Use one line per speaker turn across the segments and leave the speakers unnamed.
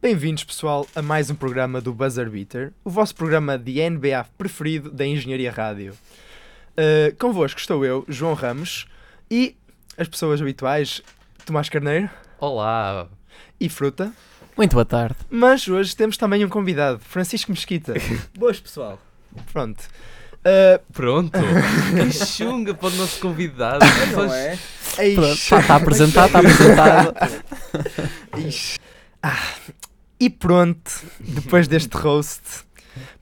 Bem-vindos, pessoal, a mais um programa do Buzzer Beater, o vosso programa de NBA preferido da Engenharia Rádio. Uh, convosco estou eu, João Ramos, e as pessoas habituais, Tomás Carneiro
Olá!
e Fruta.
Muito boa tarde.
Mas hoje temos também um convidado, Francisco Mesquita.
Boas, pessoal.
Pronto. Uh,
Pronto! que chunga para o nosso convidado!
Não é?
Está tá apresentado, está apresentado.
Ixi. Ah, e pronto, depois deste roast,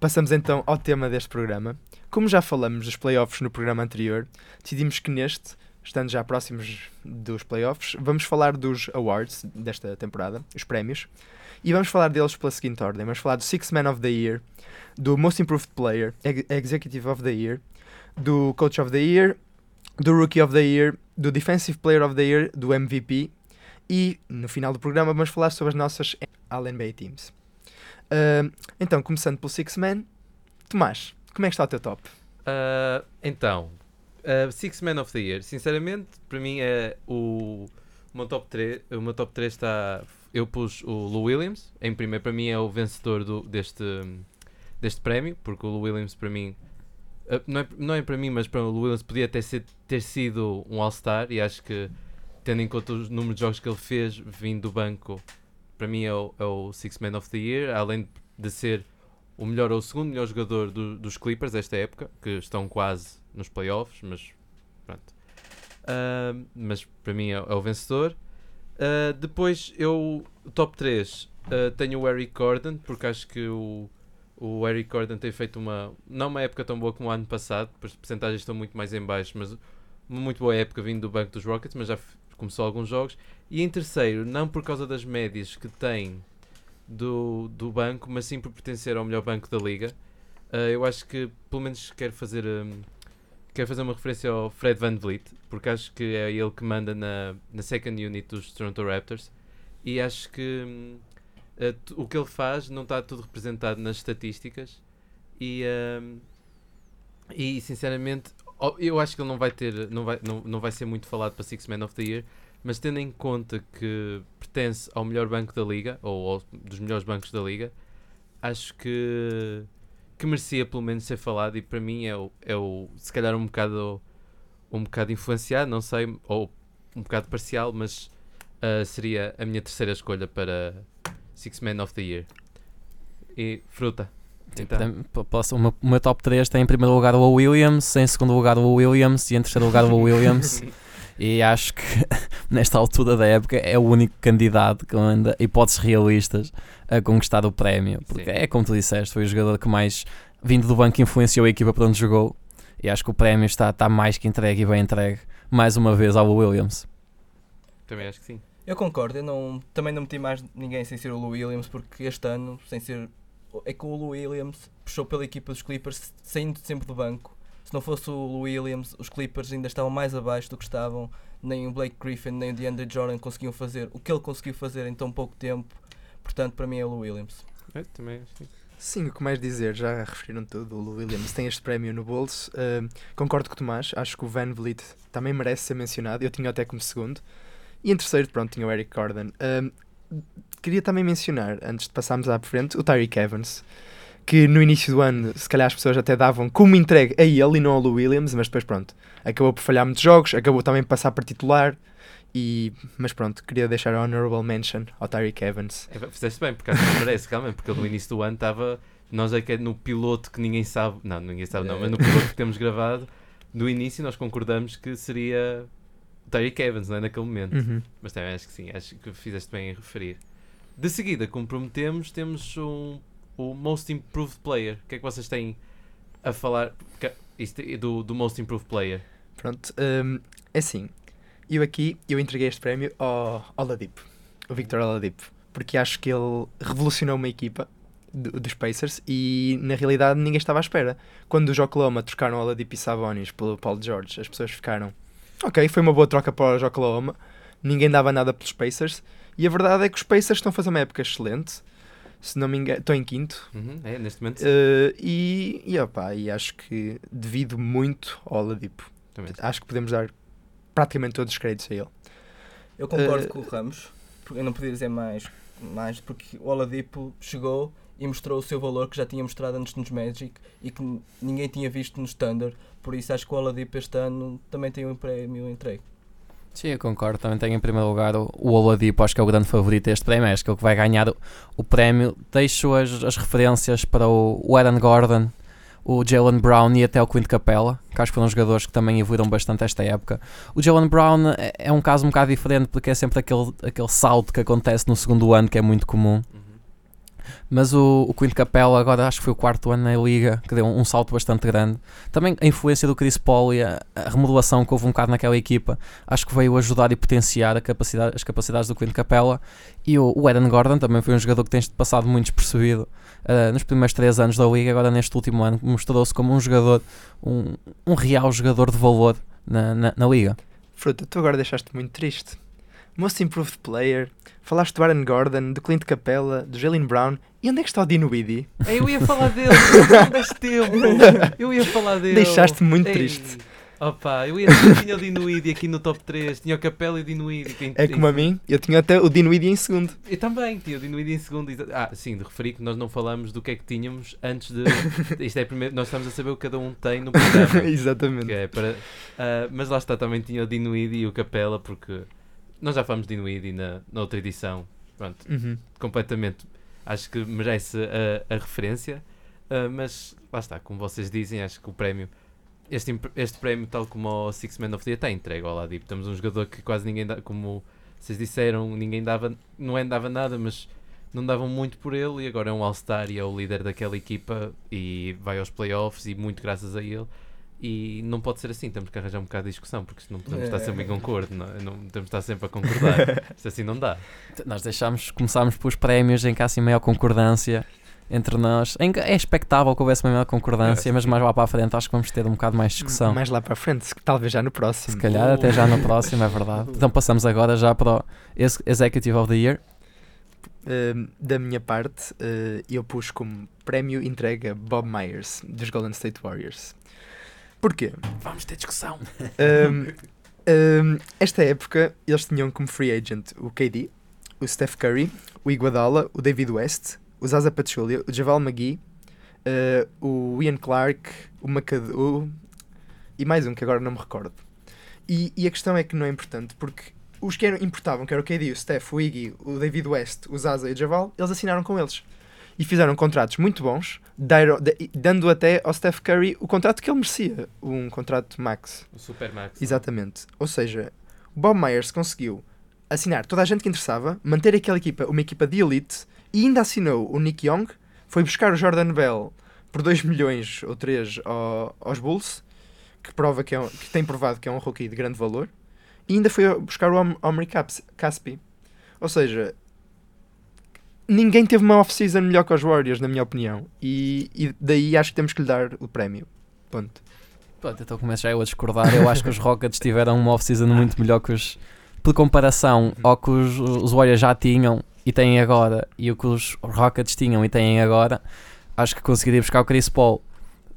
passamos então ao tema deste programa. Como já falamos dos playoffs no programa anterior, decidimos que neste, estando já próximos dos playoffs, vamos falar dos awards desta temporada, os prémios, e vamos falar deles pela seguinte ordem. Vamos falar do Six Man of the Year, do Most Improved Player, Ex- Executive of the Year, do Coach of the Year, do Rookie of the Year, do Defensive Player of the Year, do MVP e no final do programa vamos falar sobre as nossas All-NBA Teams. Ah, então, começando pelo Six Man, Tomás, como é que está o teu top?
Ah, então, ah, Six Man of the Year. Sinceramente, para mim é o, o meu top 3. O meu top 3 está. Eu pus o Lou Williams em primeiro. Para mim é o vencedor do- deste, deste prémio, porque o Lou Williams para mim. ah, não, é, não é para mim, mas para o Lou Williams podia ter, sido- ter sido um All-Star e acho que, tendo em conta os números de jogos que ele fez vindo do banco, para mim é o, é o Six Man of the Year, além de ser o melhor ou o segundo melhor jogador do- dos Clippers desta época, que estão quase nos playoffs, mas pronto. Ah, mas para mim é, é o vencedor. Ah, depois eu, top 3, ah, tenho o Eric Gordon, porque acho que o, o Eric Gordon tem feito uma, não uma época tão boa como o ano passado, as percentagens estão muito mais em baixo, mas uma muito boa época vindo do banco dos Rockets, mas já começou alguns jogos. E em terceiro, não por causa das médias que tem do, do banco, mas sim por pertencer ao melhor banco da liga. Ah, eu acho que pelo menos quero fazer hum, quero fazer uma referência ao Fred Van Vliet, porque acho que é ele que manda na, na second unit dos Toronto Raptors e acho que tu- o que ele faz não está tudo representado nas estatísticas e, hum, e sinceramente eu acho que ele não vai ter não vai, não, não vai ser muito falado para Six Man of the Year mas tendo em conta que pertence ao melhor banco da liga, ou dos melhores bancos da liga, acho que, que merecia pelo menos ser falado e para mim é o, é o se calhar um bocado um bocado influenciado, não sei, ou um bocado parcial, mas ah, seria a minha terceira escolha para Six Man of the Year. E fruta. Então,
Tem- p- posso- o, meu, o meu top 3 tem em primeiro lugar o Will Williams, em segundo lugar o Will Williams e em terceiro lugar o Will Williams. E acho que nesta altura da época é o único candidato com ainda hipóteses realistas a conquistar o prémio. Porque
Sim.
é como tu disseste, foi o jogador que mais vindo do banco influenciou a equipa para onde jogou. E acho que o prémio está, está mais que entregue e bem entregue mais uma vez ao Will Williams.
também acho que sim.
Eu concordo, eu não, também não meti mais ninguém sem ser o Lou Williams, porque este ano, sem ser. É que o Lou Williams puxou pela equipa dos Clippers saindo sempre do banco. Se não fosse o Lou Williams, os Clippers ainda estavam mais abaixo do que estavam. Nem o Blake Griffin, nem o DeAndre Jordan conseguiam fazer o que ele conseguiu fazer em tão pouco tempo. Portanto, para mim é o Lou Williams.
Eu também acho sim.
O que mais dizer, já referiram tudo. O Lou Williams tem este prémio no bolso. Uh, concordo com o Tomás, acho que o Van Vliet também merece ser mencionado. Eu tinha até como segundo. E em terceiro, pronto, tinha o Eric Gordon. Um, queria também mencionar, antes de passarmos à frente, o Tyreek Evans, que no início do ano, se calhar as pessoas até davam como entregue a ele e não ao Lou Williams, mas depois, pronto, acabou por falhar muitos jogos, acabou também por passar para titular. E, mas pronto, queria deixar a honorable mention ao Tyreek Evans.
É, fizeste bem, porque acho que merece, realmente, porque ele no início do ano estava. Nós é que é no piloto que ninguém sabe, não, ninguém sabe, não, mas no piloto que temos gravado, no início nós concordamos que seria Tyreek Evans, não é? Naquele momento.
Uhum.
Mas também acho que sim, acho que fizeste bem em referir. De seguida, como prometemos, temos um, o Most Improved Player. O que é que vocês têm a falar é do, do Most Improved Player?
Pronto, hum, é assim, eu aqui, eu entreguei este prémio ao Oladipo, o Victor Oladipo, porque acho que ele revolucionou uma equipa do- dos Pacers e na realidade ninguém estava à espera. Quando os Oklahoma trocaram Oladipo e Sabonis pelo Paul George, as pessoas ficaram, ok, foi uma boa troca para os Oklahoma, ninguém dava nada pelos Pacers e a verdade é que os Pacers estão a fazer uma época excelente, se não me engano, estão em quinto,
Uhum, é, neste momento.
Uh, e, e, opá, e acho que devido muito ao Oladipo.
também.
Acho que podemos dar praticamente todos os créditos a ele.
Eu concordo
Eh,
com o Ramos, porque eu não podia dizer mais, mais porque o Oladipo chegou e mostrou o seu valor que já tinha mostrado antes nos Magic e que ninguém tinha visto nos Thunder, por isso acho que o Oladipo este ano também tem um prémio entregue.
Sim, eu concordo. Também tenho em primeiro lugar o, Oladipo, acho que é o grande favorito deste prémio. Acho que é o que vai ganhar o, prémio. Deixo as, as referências para o, o Aaron Gordon, o Jalen Brown e até o Quinto Capella, que acho que foram jogadores que também evoluíram bastante esta época. O Jalen Brown é, é um caso um bocado diferente porque é sempre aquele, aquele salto que acontece no segundo ano que é muito comum.
Uhum.
Mas o, o Quinto Capella agora acho que foi o quarto ano na Liga que deu um, salto bastante grande. Também a influência do Chris Paul e a, a remodelação que houve um bocado naquela equipa acho que veio ajudar e potenciar capacidade, as capacidades do Quinto Capella. E o, o Aaron Gordon também foi um jogador que tem passado muito despercebido ah, nos primeiros três anos da Liga. Agora neste último ano mostrou-se como um jogador, um, um real jogador de valor na, na, na Liga.
Fruta, tu agora deixaste muito triste. Most Improved Player, falaste do Aaron Gordon, do Clint Capella, do Jalen Brown. E onde é que está o Dinwiddie?
Eu ia falar dele, não deste tempo. Eu ia falar dele.
Deixaste-me muito
Ei,
triste.
Opa, eu ia tinha o Dinuidi aqui no top 3, tinha o Capela e o Dinuidi. em-
É
em-
como a mim, eu tinha até o Dinwiddie em segundo.
Eu também, tinha o Dinuidi em segundo. Ah, sim, de referir que nós não falamos do que é que tínhamos antes de. Isto é primeiro, nós estamos a saber o que cada um tem no programa.
Exatamente.
é para, ah, mas lá está, também tinha o Dinuidi e o Capela, porque nós já falamos de Dinuidi na, na outra edição. Pronto,
Uhum.
completamente. Acho que merece a, a referência, ah, mas lá está, como vocês dizem, acho que o prémio, este, este prémio, tal como o Six Man of the Year, está entregue ao Oladipo. Temos um jogador que quase ninguém dá, como vocês disseram, ninguém dava, não é dava nada, mas não davam muito por ele e agora é um All-Star e é o líder daquela equipa e vai aos playoffs e muito graças a ele. E não pode ser assim, temos que arranjar um bocado de discussão, porque senão podemos estar sempre em concordo, não, é? não temos de estar sempre a concordar. Isto assim não dá.
Nós deixámos, começámos pelos prémios em que há assim maior concordância entre nós. É expectável que houvesse uma maior concordância,
É,
mas mais lá para a frente acho que vamos ter um bocado mais de discussão.
Mais lá para a frente, talvez já no próximo.
Se calhar até já no próximo, é verdade. Então passamos agora já para o Ex- Executive of the Year.
Uh, da minha parte, uh, eu pus como prémio entrega Bob Myers, dos Golden State Warriors. Porquê?
Vamos ter discussão.
Um, um, esta época eles tinham como free agent o KD, o Steph Curry, o Iguodala, o David West, o Zaza Pachulia, o Javal McGee, uh, o Ian Clark, o McAdoo e mais um que agora não me recordo. E, e a questão é que não é importante porque os que eram, importavam, que era o KD, o Steph, o Iggy, o David West, o Zaza e o Javal, eles assinaram com eles. E fizeram contratos muito bons, dando até ao Steph Curry o contrato que ele merecia, um contrato max.
O Supermax.
Exatamente. Ou seja, o Bob Myers conseguiu assinar toda a gente que interessava, manter aquela equipa uma equipa de elite e ainda assinou o Nick Young, foi buscar o Jordan Bell por 2 milhões ou 3 aos Bulls, que, prova que, é um- que tem provado que é um rookie de grande valor, e ainda foi buscar o Om- Omri Caspi. Ou seja, ninguém teve uma off-season melhor que os Warriors, na minha opinião, e, e daí acho que temos que lhe dar o prémio. Ponto.
Pronto, então começo já eu a discordar. Eu acho que os Rockets tiveram uma off-season muito melhor que os. Por comparação ao que os, os Warriors já tinham e têm agora, e o que os Rockets tinham e têm agora, acho que conseguiria buscar o Chris Paul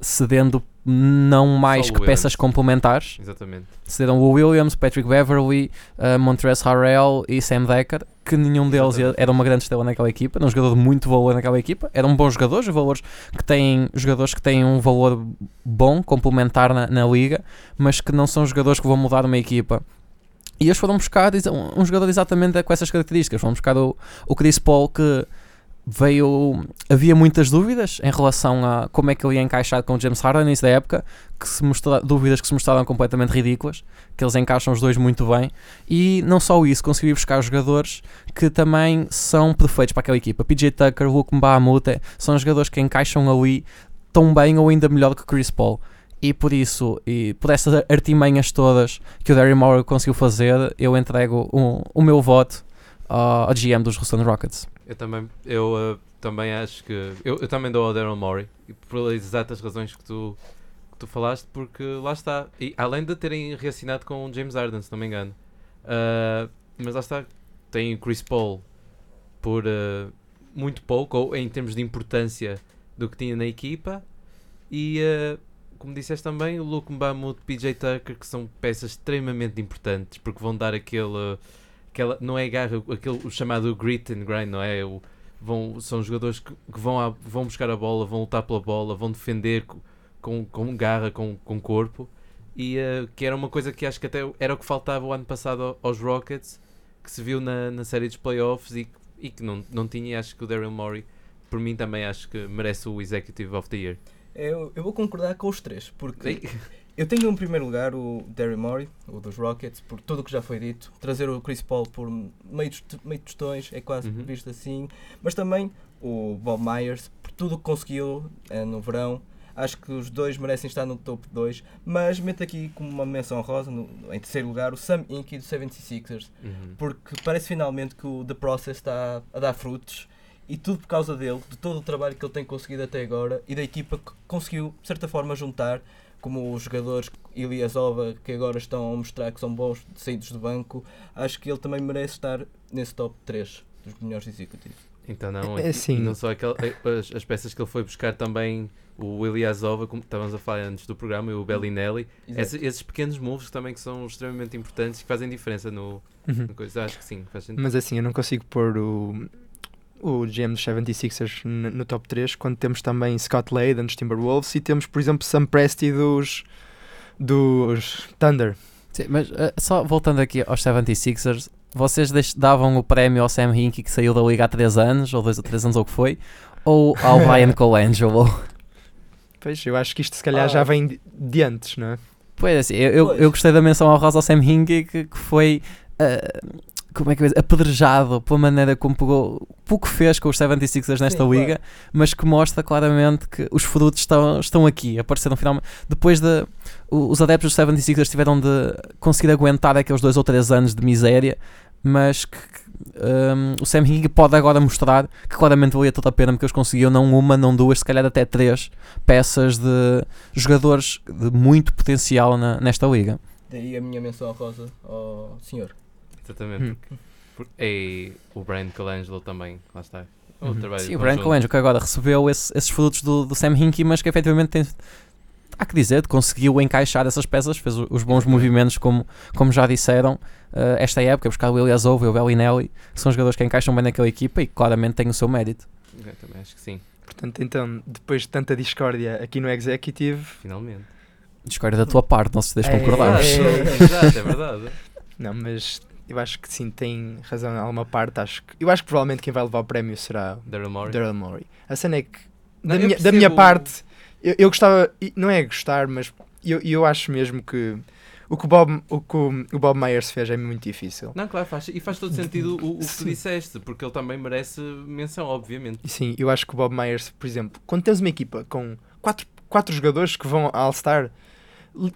cedendo não mais
Só
que peças
Williams.
complementares.
Exatamente.
Cederam o Williams, Patrick Beverly, uh, Montrezl Harrell e Sam Decker, que nenhum deles
Exatamente.
era uma grande estrela naquela equipa, era um jogador de muito valor naquela equipa, eram bons jogadores, valores que têm, jogadores que têm um valor bom, complementar na, na liga, mas que não são jogadores que vão mudar uma equipa. E eles foram buscar um um jogador exatamente com essas características, foram buscar o, o Chris Paul que veio. Havia muitas dúvidas em relação a como é que ele ia encaixar com o James Harden nessa época, que se mostra, dúvidas que se mostraram completamente ridículas, que eles encaixam os dois muito bem. E não só isso, consegui buscar jogadores que também são perfeitos para aquela equipa. PJ Tucker, Luke Mbamute, são jogadores que encaixam ali tão bem ou ainda melhor que Chris Paul. E por isso, e por essas artimanhas todas que o Daryl Morey conseguiu fazer, eu entrego o, o meu voto ao GM dos Houston Rockets.
Eu também, eu uh, também acho que. Eu, eu também dou ao Daryl Morey, por exatas razões que tu, que tu falaste, porque lá está. E além de terem reassinado com o James Harden, se não me engano. Uh, mas lá está, tem o Chris Paul por uh, muito pouco, ou em termos de importância do que tinha na equipa. E como disseste também, o Luke Mbamut, PJ Tucker, que são peças extremamente importantes, porque vão dar aquele. Aquela, não é garra, aquele, o chamado grit and grind, não é? O, vão, são jogadores que, que vão, a, vão buscar a bola, vão lutar pela bola, vão defender com, com, garra, com, com corpo. E uh, que era uma coisa que acho que até era o que faltava o ano passado aos Rockets, que se viu na, na série dos playoffs e, e que não, não tinha. Acho que o Daryl Morey, por mim, também acho que merece o Executive of the Year.
Eu, eu vou concordar com os três, porque eu tenho em primeiro lugar o Daryl Morey, o dos Rockets, por tudo o que já foi dito. Trazer o Chris Paul por meio, meio tostões é quase
Uhum.
visto assim. Mas também o Bob Myers, por tudo o que conseguiu eh, no verão. Acho que os dois merecem estar no top 2. Mas meto aqui como uma menção rosa, no, em terceiro lugar, o Sam Inky do 76ers.
Uhum.
Porque parece finalmente que o The Process está a dar frutos. E tudo por causa dele, de todo o trabalho que ele tem conseguido até agora e da equipa que conseguiu, de certa forma, juntar, como os jogadores Iliasova, que agora estão a mostrar que são bons saídos do banco. Acho que ele também merece estar nesse top 3 dos melhores executivos.
Então não,
É, sim.
não só aquel, eh, as, as peças que ele foi buscar também o Ilyasova, como estávamos a falar antes do programa, e o Bellinelli,
Exato.
Esse- esses pequenos moves também que são extremamente importantes e que fazem diferença no,
Uhum.
no coisa. Acho que sim, faz sentido.
Mas assim, eu não consigo pôr o, o GM dos 76ers no, no top 3 quando temos também Scott Layden dos Timberwolves e temos, por exemplo, Sam Presti dos, dos Thunder.
Sim, mas eh, só voltando aqui aos 76ers, vocês davam o prémio ao Sam Hinkie que saiu da liga há 3 anos, ou 2 ou 3 anos, ou o que foi, ou ao Brian Colangelo?
Pois, eu acho que isto se calhar
Ah.
já vem de, de antes, não é?
Pois assim, eu, eu,
Pois.
eu gostei da menção ao Rosa ao Sam Hinkie que, que foi. eh, como é que eu dizer? apedrejado pela maneira como pegou, pouco fez com os 76ers nesta
Sim,
liga, mas que mostra claramente que os frutos estão, estão aqui, apareceram finalmente. Depois de. Os adeptos dos 76ers tiveram de conseguir aguentar aqueles dois ou três anos de miséria, mas que. um, o Sam Hinkie pode agora mostrar que claramente valia toda a pena porque eles conseguiam não uma, não duas, se calhar até três peças de jogadores de muito potencial na- nesta liga.
Daí a minha menção rosa ao senhor.
Exatamente.
Hum.
Porque, porque- e o Brian Colangelo também, lá está. O
Uhum.
trabalho
Sim, o Brian. Colangelo que agora recebeu esse- esses frutos do, do Sam Hinkie, mas que efetivamente tem, há que dizer, conseguiu encaixar essas peças, fez os bons movimentos, como, como já disseram, eh, esta época, buscar o Ilyasova e o Bellinelli, que são jogadores que encaixam bem naquela equipa e que claramente têm o seu mérito.
Eu também acho que sim,
Portanto, então, depois de tanta discórdia aqui no Executive,
finalmente.
Discordo da tua parte, não se deixe
É,
concordar.
é.
Exato, é verdade.
não, mas eu acho que sim, tem razão em alguma parte. Acho que, eu acho que provavelmente quem vai levar o prémio será
Daryl Morey.
Daryl Morey. A cena é que,
Não,
da, minha, da minha
percebo-
parte, eu, eu gostava, não é gostar, mas eu, eu acho mesmo que o que o Bob, o, que o, Bob Myers fez é muito difícil.
Não, claro, faz, e faz todo sentido o, o que tu disseste, porque ele também merece menção, obviamente.
Sim, eu acho que o Bob Myers, por exemplo, quando tens uma equipa com quatro, quatro jogadores que vão a All-Star,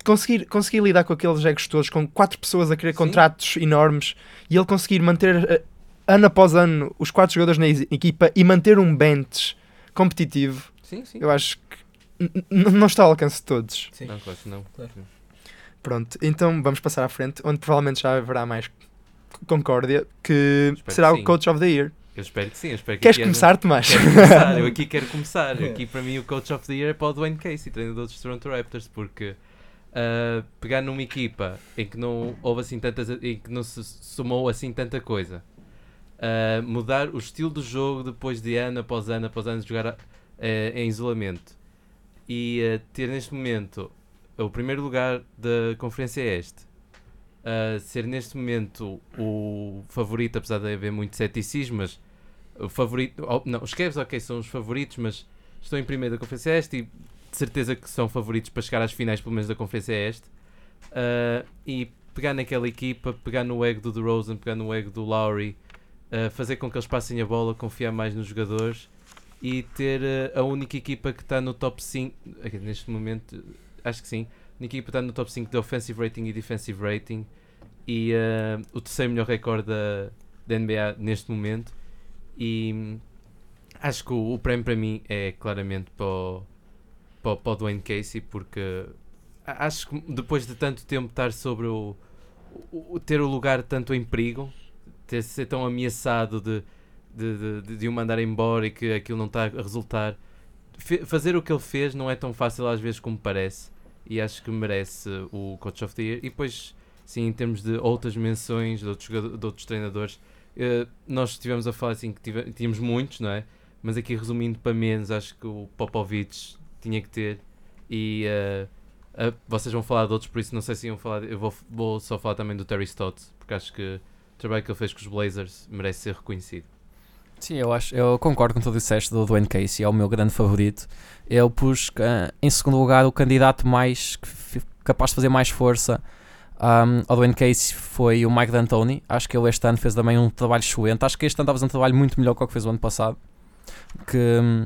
conseguir, conseguir lidar com aqueles egos todos, com quatro pessoas a querer
Sim.
contratos enormes e ele conseguir manter eh, ano após ano os quatro jogadores na equipa e manter um bench competitivo,
Sim, sim.
eu acho que não está ao alcance de todos.
Sim.
Não, claro que não.
Claro.
Pronto, então vamos passar à frente, onde provavelmente já haverá mais concórdia, que
Espero
será
que
o
sim.
Coach of the Year.
Eu espero que sim. Eu espero que
Queres
aqui haja-
começar, Tomás?
Quero começar, eu aqui quero começar. Aqui para mim o Coach of the Year é para o Dwayne Casey, treinador dos Toronto Raptors, porque ah, pegar numa equipa em que não houve assim tantas, em que não se somou assim tanta coisa, ah, mudar o estilo do jogo depois de ano após ano após ano de jogar ah, em isolamento e ter neste momento o primeiro lugar da Conferência Este. ah, ser neste momento o favorito, apesar de haver muito ceticismo, mas o favorito. oh, não, os Cavs, ok, são os favoritos, mas estão em primeiro da Conferência Este e de certeza que são favoritos para chegar às finais, pelo menos da Conferência Este. Ah, e pegar naquela equipa, pegar no ego do DeRozan, pegar no ego do Lowry, ah, fazer com que eles passem a bola, confiar mais nos jogadores e ter ah, a única equipa que está no top 5, aqui, neste momento, acho que sim. A equipa está no top 5 de offensive rating e defensive rating e eh, o terceiro melhor recorde da, da NBA neste momento. E hum, acho que o, o prémio para mim é claramente para o, para, para o Dwayne Casey, porque acho que depois de tanto tempo estar sobre o, o- ter o lugar tanto em perigo, ter ser tão ameaçado de, de, de, de- o mandar embora e que aquilo não está a resultar, fazer o que ele fez não é tão fácil às vezes como parece. E acho que merece o Coach of the Year. E depois, sim, em termos de outras menções de outros, de outros treinadores, eh, nós estivemos a falar assim que tive- tínhamos muitos, não é? Mas aqui resumindo para menos, acho que o Popovich tinha que ter. E eh, ah, vocês vão falar de outros, por isso não sei se iam falar. Eu vou, vou só falar também do Terry Stotts, porque acho que o trabalho que ele fez com os Blazers merece ser reconhecido.
Sim, eu acho, eu concordo com tudo o que disseste do Dwayne Casey, é o meu grande favorito. Eu pus ah, em segundo lugar o candidato mais capaz de fazer mais força um, ao Dwayne Casey foi o Mike D'Antoni. Acho que ele este ano fez também um trabalho excelente. Acho que este ano está a fazer um trabalho muito melhor que o que fez o ano passado. Que hum,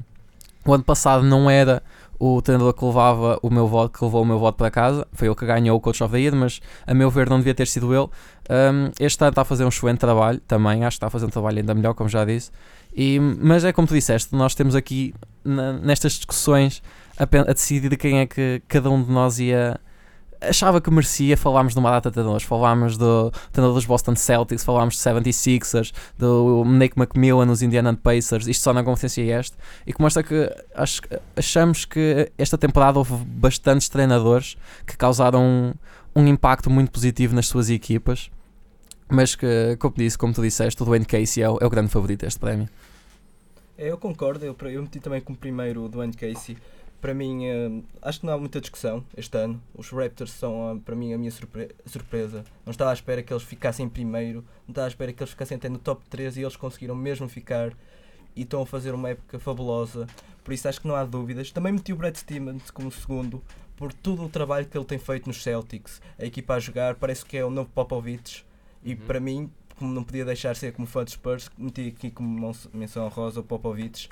o ano passado não era o treinador que levava o meu voto, que levou o meu voto para casa. Foi ele que ganhou o Coach of the Year, mas a meu ver não devia ter sido ele. Um, este ano está a fazer um excelente trabalho também, acho que está a fazer um trabalho ainda melhor, como já disse. E, mas é como tu disseste, nós temos aqui na- nestas discussões a, a decidir de quem é que cada um de nós ia. Achava que merecia, falámos de uma data de treinadores, falámos do treinador dos Boston Celtics, falámos de 76ers, do Nick McMillan nos Indiana Pacers, isto só na Conferência Este. E como esta que acho, achamos que esta temporada houve bastantes treinadores que causaram um, um impacto muito positivo nas suas equipas. Mas que, como disse, como tu disseste, o Dwayne Casey é o, é o grande favorito deste prémio.
É, Eu concordo, eu, eu meti também como primeiro o Dwayne Casey. Para mim, eh, acho que não há muita discussão este ano. Os Raptors são, ah, para mim, a minha surpre- surpresa. Não estava à espera que eles ficassem em primeiro, não estava à espera que eles ficassem até no top 3 e eles conseguiram mesmo ficar e estão a fazer uma época fabulosa. Por isso, acho que não há dúvidas. Também meti o Brad Stevens como segundo, por todo o trabalho que ele tem feito nos Celtics. A equipa a jogar, parece que é o novo Popovich. E
Uhum.
para mim, como não podia deixar de ser como fã de Spurs, meti aqui como menção honrosa o Popovich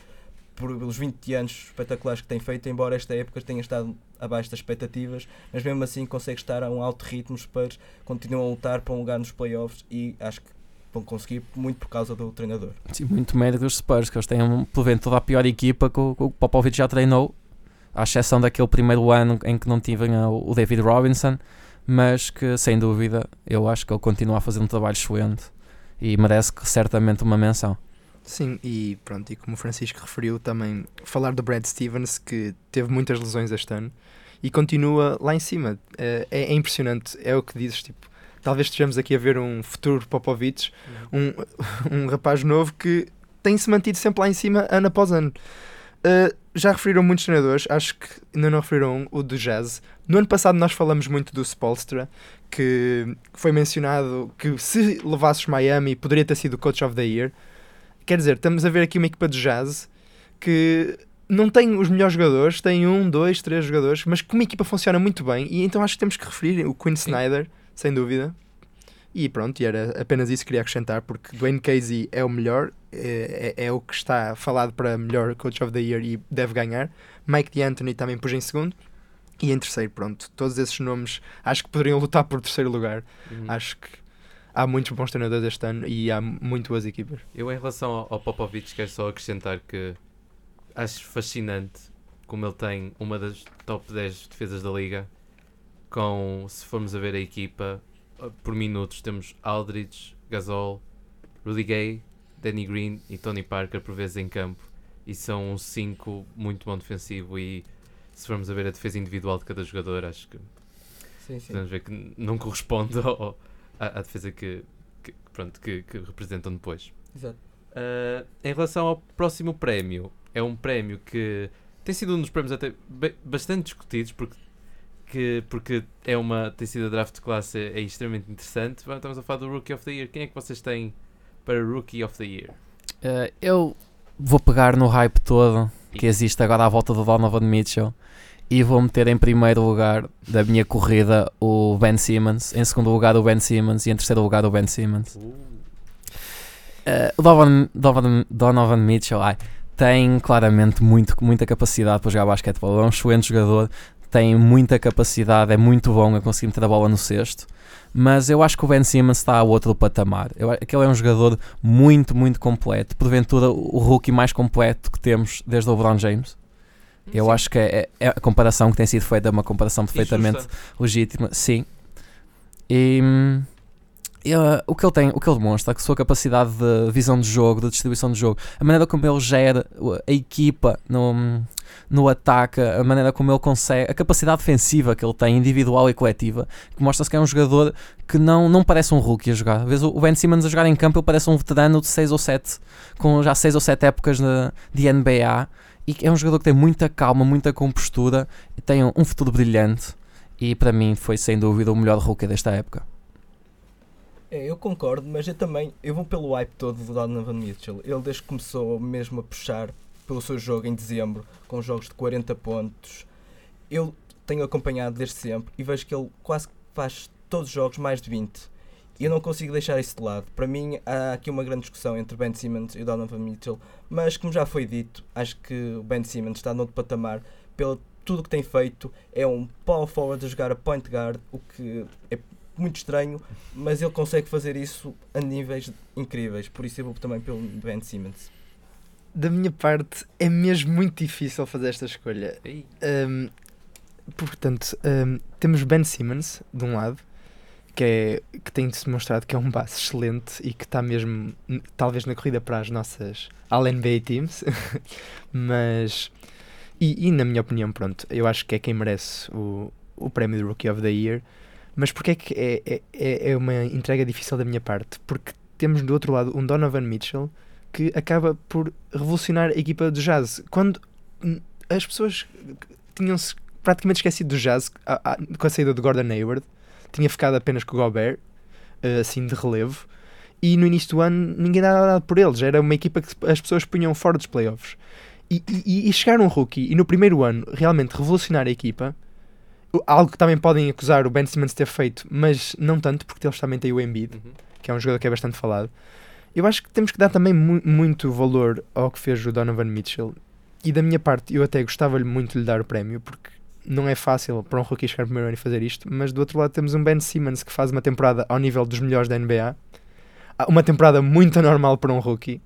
por pelos 20 anos espetaculares que tem feito, embora esta época tenha estado abaixo das expectativas, mas mesmo assim consegue estar a um alto ritmo. Os Spurs continuam a lutar para um lugar nos playoffs e acho que vão conseguir muito por causa do treinador.
Sim, muito mérito dos Spurs, que eles têm, um, porventura, a pior equipa que o, Popovich já treinou, à exceção daquele primeiro ano em que não tinha o David Robinson, mas que, sem dúvida, eu acho que ele continua a fazer um trabalho excelente e merece certamente uma menção.
Sim, e pronto, e como o Francisco referiu, também falar do Brad Stevens, que teve muitas lesões este ano e continua lá em cima. É, é impressionante, é o que dizes, tipo, talvez estejamos aqui a ver um futuro Popovich, um, um rapaz novo que tem-se mantido sempre lá em cima, ano após ano. Uh, já referiram muitos treinadores, acho que ainda não referiram um, o do Jazz. No ano passado nós falamos muito do Spolstra, que foi mencionado que se levasses Miami poderia ter sido Coach of the Year. Quer dizer, estamos a ver aqui uma equipa de Jazz que não tem os melhores jogadores, tem um, dois, três jogadores, mas que uma equipa funciona muito bem e então acho que temos que referir o Quinn
Sim.
Snyder, sem dúvida. E pronto, e era apenas isso que queria acrescentar, porque Dwayne Casey é o melhor, é, é, é o que está falado para melhor Coach of the Year e deve ganhar. Mike D'Antoni também pus em segundo. E em terceiro, pronto, todos esses nomes acho que poderiam lutar por terceiro lugar.
Uhum.
Acho que há muitos bons treinadores este ano e há muito boas equipas.
Eu, em relação ao, ao Popovich, quero só acrescentar que acho fascinante como ele tem uma das top 10 defesas da liga. Com, se formos a ver a equipa, uh, por minutos temos Aldridge, Gasol, Rudy Gay, Danny Green e Tony Parker por vezes em campo. E são um 5 muito bom defensivo. E se formos a ver a defesa individual de cada jogador, acho que
Sim, sim.
podemos ver que não corresponde ao- à, à defesa que, que, pronto, que, que representam depois.
Exato.
Uh, em relação ao próximo prémio, é um prémio que tem sido um dos prémios até ba- bastante discutidos porque, que, porque é uma, tem sido a draft classe é, é extremamente interessante. Estamos a falar do Rookie of the Year. Quem é que vocês têm para Rookie of the Year?
Uh, eu vou pegar no hype todo que existe agora à volta do Donovan Mitchell e vou meter em primeiro lugar da minha corrida o Ben Simmons, em segundo lugar o Ben Simmons e em terceiro lugar o Ben Simmons. Uh, o Donovan, Donovan, Donovan Mitchell ai, tem claramente muito, muita capacidade para jogar basquetebol. É um excelente jogador. tem muita capacidade, é muito bom a conseguir meter a bola no cesto. Mas eu acho que o Ben Simmons está a outro patamar. Eu, acho que ele é um jogador muito, muito completo. Porventura, o rookie mais completo que temos desde o LeBron James. Eu
Sim.
acho que é, é a comparação que tem sido feita é uma comparação perfeitamente
justa.
legítima. Sim. E hum, ele- o, que ele tem, o que ele demonstra, a sua capacidade de visão de jogo, de distribuição de jogo, a maneira como ele gera a equipa no, no ataque, a maneira como ele consegue, a capacidade defensiva que ele tem, individual e coletiva, que mostra-se que é um jogador que não, não parece um rookie a jogar. Às vezes o Ben Simmons a jogar em campo, ele parece um veterano de 6 ou 7, com já 6 ou 7 épocas na- de NBA. E é um jogador que tem muita calma, muita compostura tem um, futuro brilhante. E para mim foi sem dúvida o melhor rookie desta época.
É, eu concordo, mas eu também eu vou pelo hype todo do Donovan Mitchell. Ele desde que começou mesmo a puxar pelo seu jogo em dezembro, com jogos de 40 pontos, eu tenho acompanhado desde sempre e vejo que ele quase faz todos os jogos mais de 20. E eu não consigo deixar isso de lado. Para mim há aqui uma grande discussão entre Ben Simmons e o Donovan Mitchell, mas como já foi dito, acho que o Ben Simmons está noutro patamar pelo tudo que tem feito. É um power forward a jogar a point guard, o que é muito estranho, mas ele consegue fazer isso a níveis incríveis. Por isso eu vou também pelo Ben Simmons.
Da minha parte, é mesmo muito difícil fazer esta escolha. Um, portanto, um, temos Ben Simmons, de um lado, que, é, que tem-se demonstrado que é um base excelente e que está mesmo, talvez, na corrida para as nossas All-NBA Teams. Mas, e, e na minha opinião, pronto, eu acho que é quem merece o, o prémio de Rookie of the Year. Mas porque é que é, é- é, é uma entrega difícil da minha parte? Porque temos do outro lado um Donovan Mitchell que acaba por revolucionar a equipa do Jazz. Quando as pessoas tinham-se praticamente esquecido do Jazz a- a- com a saída de Gordon Hayward, tinha ficado apenas com o Gobert, eh, assim de relevo, e no início do ano ninguém dava nada por eles, era uma equipa que as pessoas punham fora dos playoffs. E, e, e chegar um rookie e no primeiro ano realmente revolucionar a equipa, algo que também podem acusar o Ben Simmons de ter feito, mas não tanto, porque eles também têm o Embiid,
uhum.
que é um jogador que é bastante falado. Eu acho que temos que dar também mu- muito valor ao que fez o Donovan Mitchell. E da minha parte, eu até gostava-lhe muito de lhe dar o prémio, porque não é fácil para um rookie chegar primeiro ano e fazer isto. Mas do outro lado temos um Ben Simmons que faz uma temporada ao nível dos melhores da NBA. Ah, Uma temporada muito anormal para um rookie.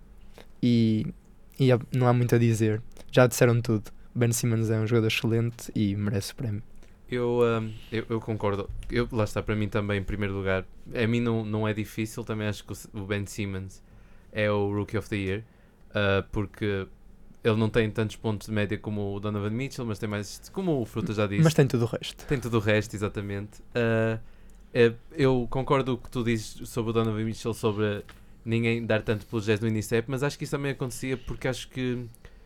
E, e não há muito a dizer. Já disseram tudo. Ben Simmons é um jogador excelente e merece o prémio.
Eu, ahm, eu, eu concordo. Eu, lá está, para mim também, em primeiro lugar. A mim não, não é difícil, também acho que o, Ben Simmons é o Rookie of the Year, ah, porque ele não tem tantos pontos de média como o Donovan Mitchell, mas tem mais, como o Fruta já disse,
Mas tem tudo o resto.
tem tudo o resto, exatamente. Ah, é, eu concordo com o que tu dizes sobre o Donovan Mitchell, sobre ninguém dar tanto pelo jazz no início mas acho que isso também acontecia porque acho que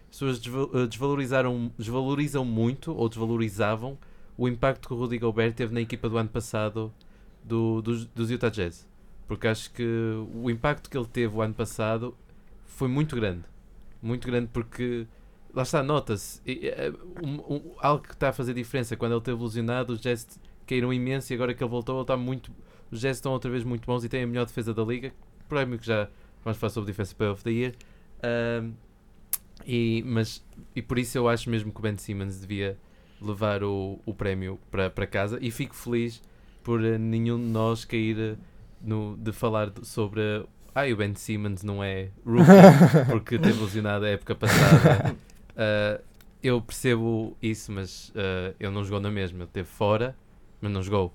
as pessoas eh, desvalorizaram, desvalorizam muito, ou desvalorizavam, o impacto que o Rudy Gobert teve na equipa do ano passado do, dos, dos Utah Jazz. Porque acho que o impacto que ele teve o ano passado foi muito grande. Muito grande porque, lá está, nota-se. eh, um- um- algo que está a fazer diferença. Quando ele teve lesionado, os Jazz caíram imenso e agora que ele voltou, ele está muito. Os Jazz estão outra vez muito bons e têm a melhor defesa da liga. Prémio que já vamos falar sobre Defensive Player of the Year. E, mas, e por isso eu acho mesmo que o Ben Simmons devia levar o, o prémio para, para casa e fico feliz por eh, nenhum de nós cair eh, no, de falar sobre ah, o Ben Simmons não é rookie porque teve lesionado a época passada. Ah, eu percebo isso, mas ah, ele não jogou na mesma. Ele esteve fora, mas não jogou.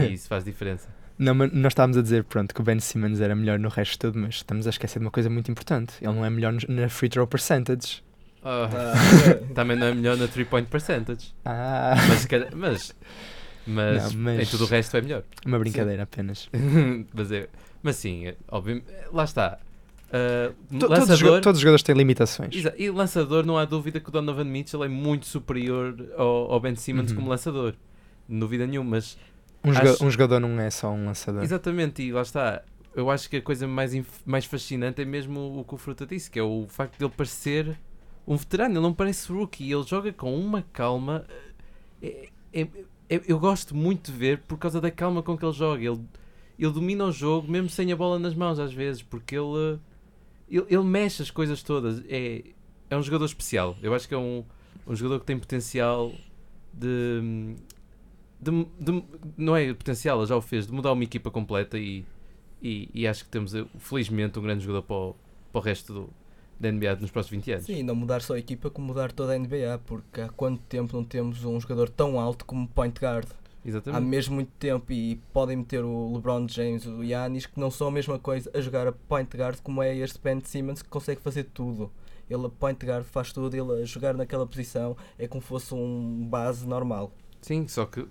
E isso faz diferença.
Não, mas nós estávamos a dizer pronto, que o Ben Simmons era melhor no resto de tudo, mas estamos a esquecer de uma coisa muito importante. Ele não é melhor na free throw percentage.
Ah, também não é melhor na 3 point percentage.
Ah,
Mas, mas, mas,
Não, mas-
em tudo o resto é melhor.
uma brincadeira apenas.
mas, é, mas sim, é, obviamente, lá está. Ah,
To- todos, os
lançador,
todos os jogadores têm limitações.
E lançador, não há dúvida que o Donovan Mitchell é muito superior ao, ao Ben Simmons
Uhum.
como lançador. Dúvida nenhuma, mas
Um,
acho-
um jogador não é só um lançador.
Exatamente, e lá está. Eu acho que a coisa mais, mais fascinante é mesmo o que o Fruta disse, que é o facto de ele parecer um veterano, ele não parece rookie, ele joga com uma calma. É- é- é- eu gosto muito de ver por causa da calma com que ele joga. Ele, ele domina o jogo mesmo sem a bola nas mãos, às vezes, porque ele, ele, ele mexe as coisas todas. É, é um jogador especial. Eu acho que é um, um jogador que tem potencial de, de- de- não é potencial, já o fez, de mudar uma equipa completa e, e, e acho que temos felizmente um grande jogador para o, para o resto do, da NBA nos próximos 20 anos.
Sim, não mudar só a equipa, como mudar toda a NBA, porque há quanto tempo não temos um jogador tão alto como point guard? Há
Exatamente.
mesmo muito tempo e podem meter o LeBron James, o Giannis, que não são a mesma coisa a jogar a point guard como é este Ben Simmons que consegue fazer tudo. Ele a point guard faz tudo, ele a jogar naquela posição é como fosse um base normal.
Sim, só que,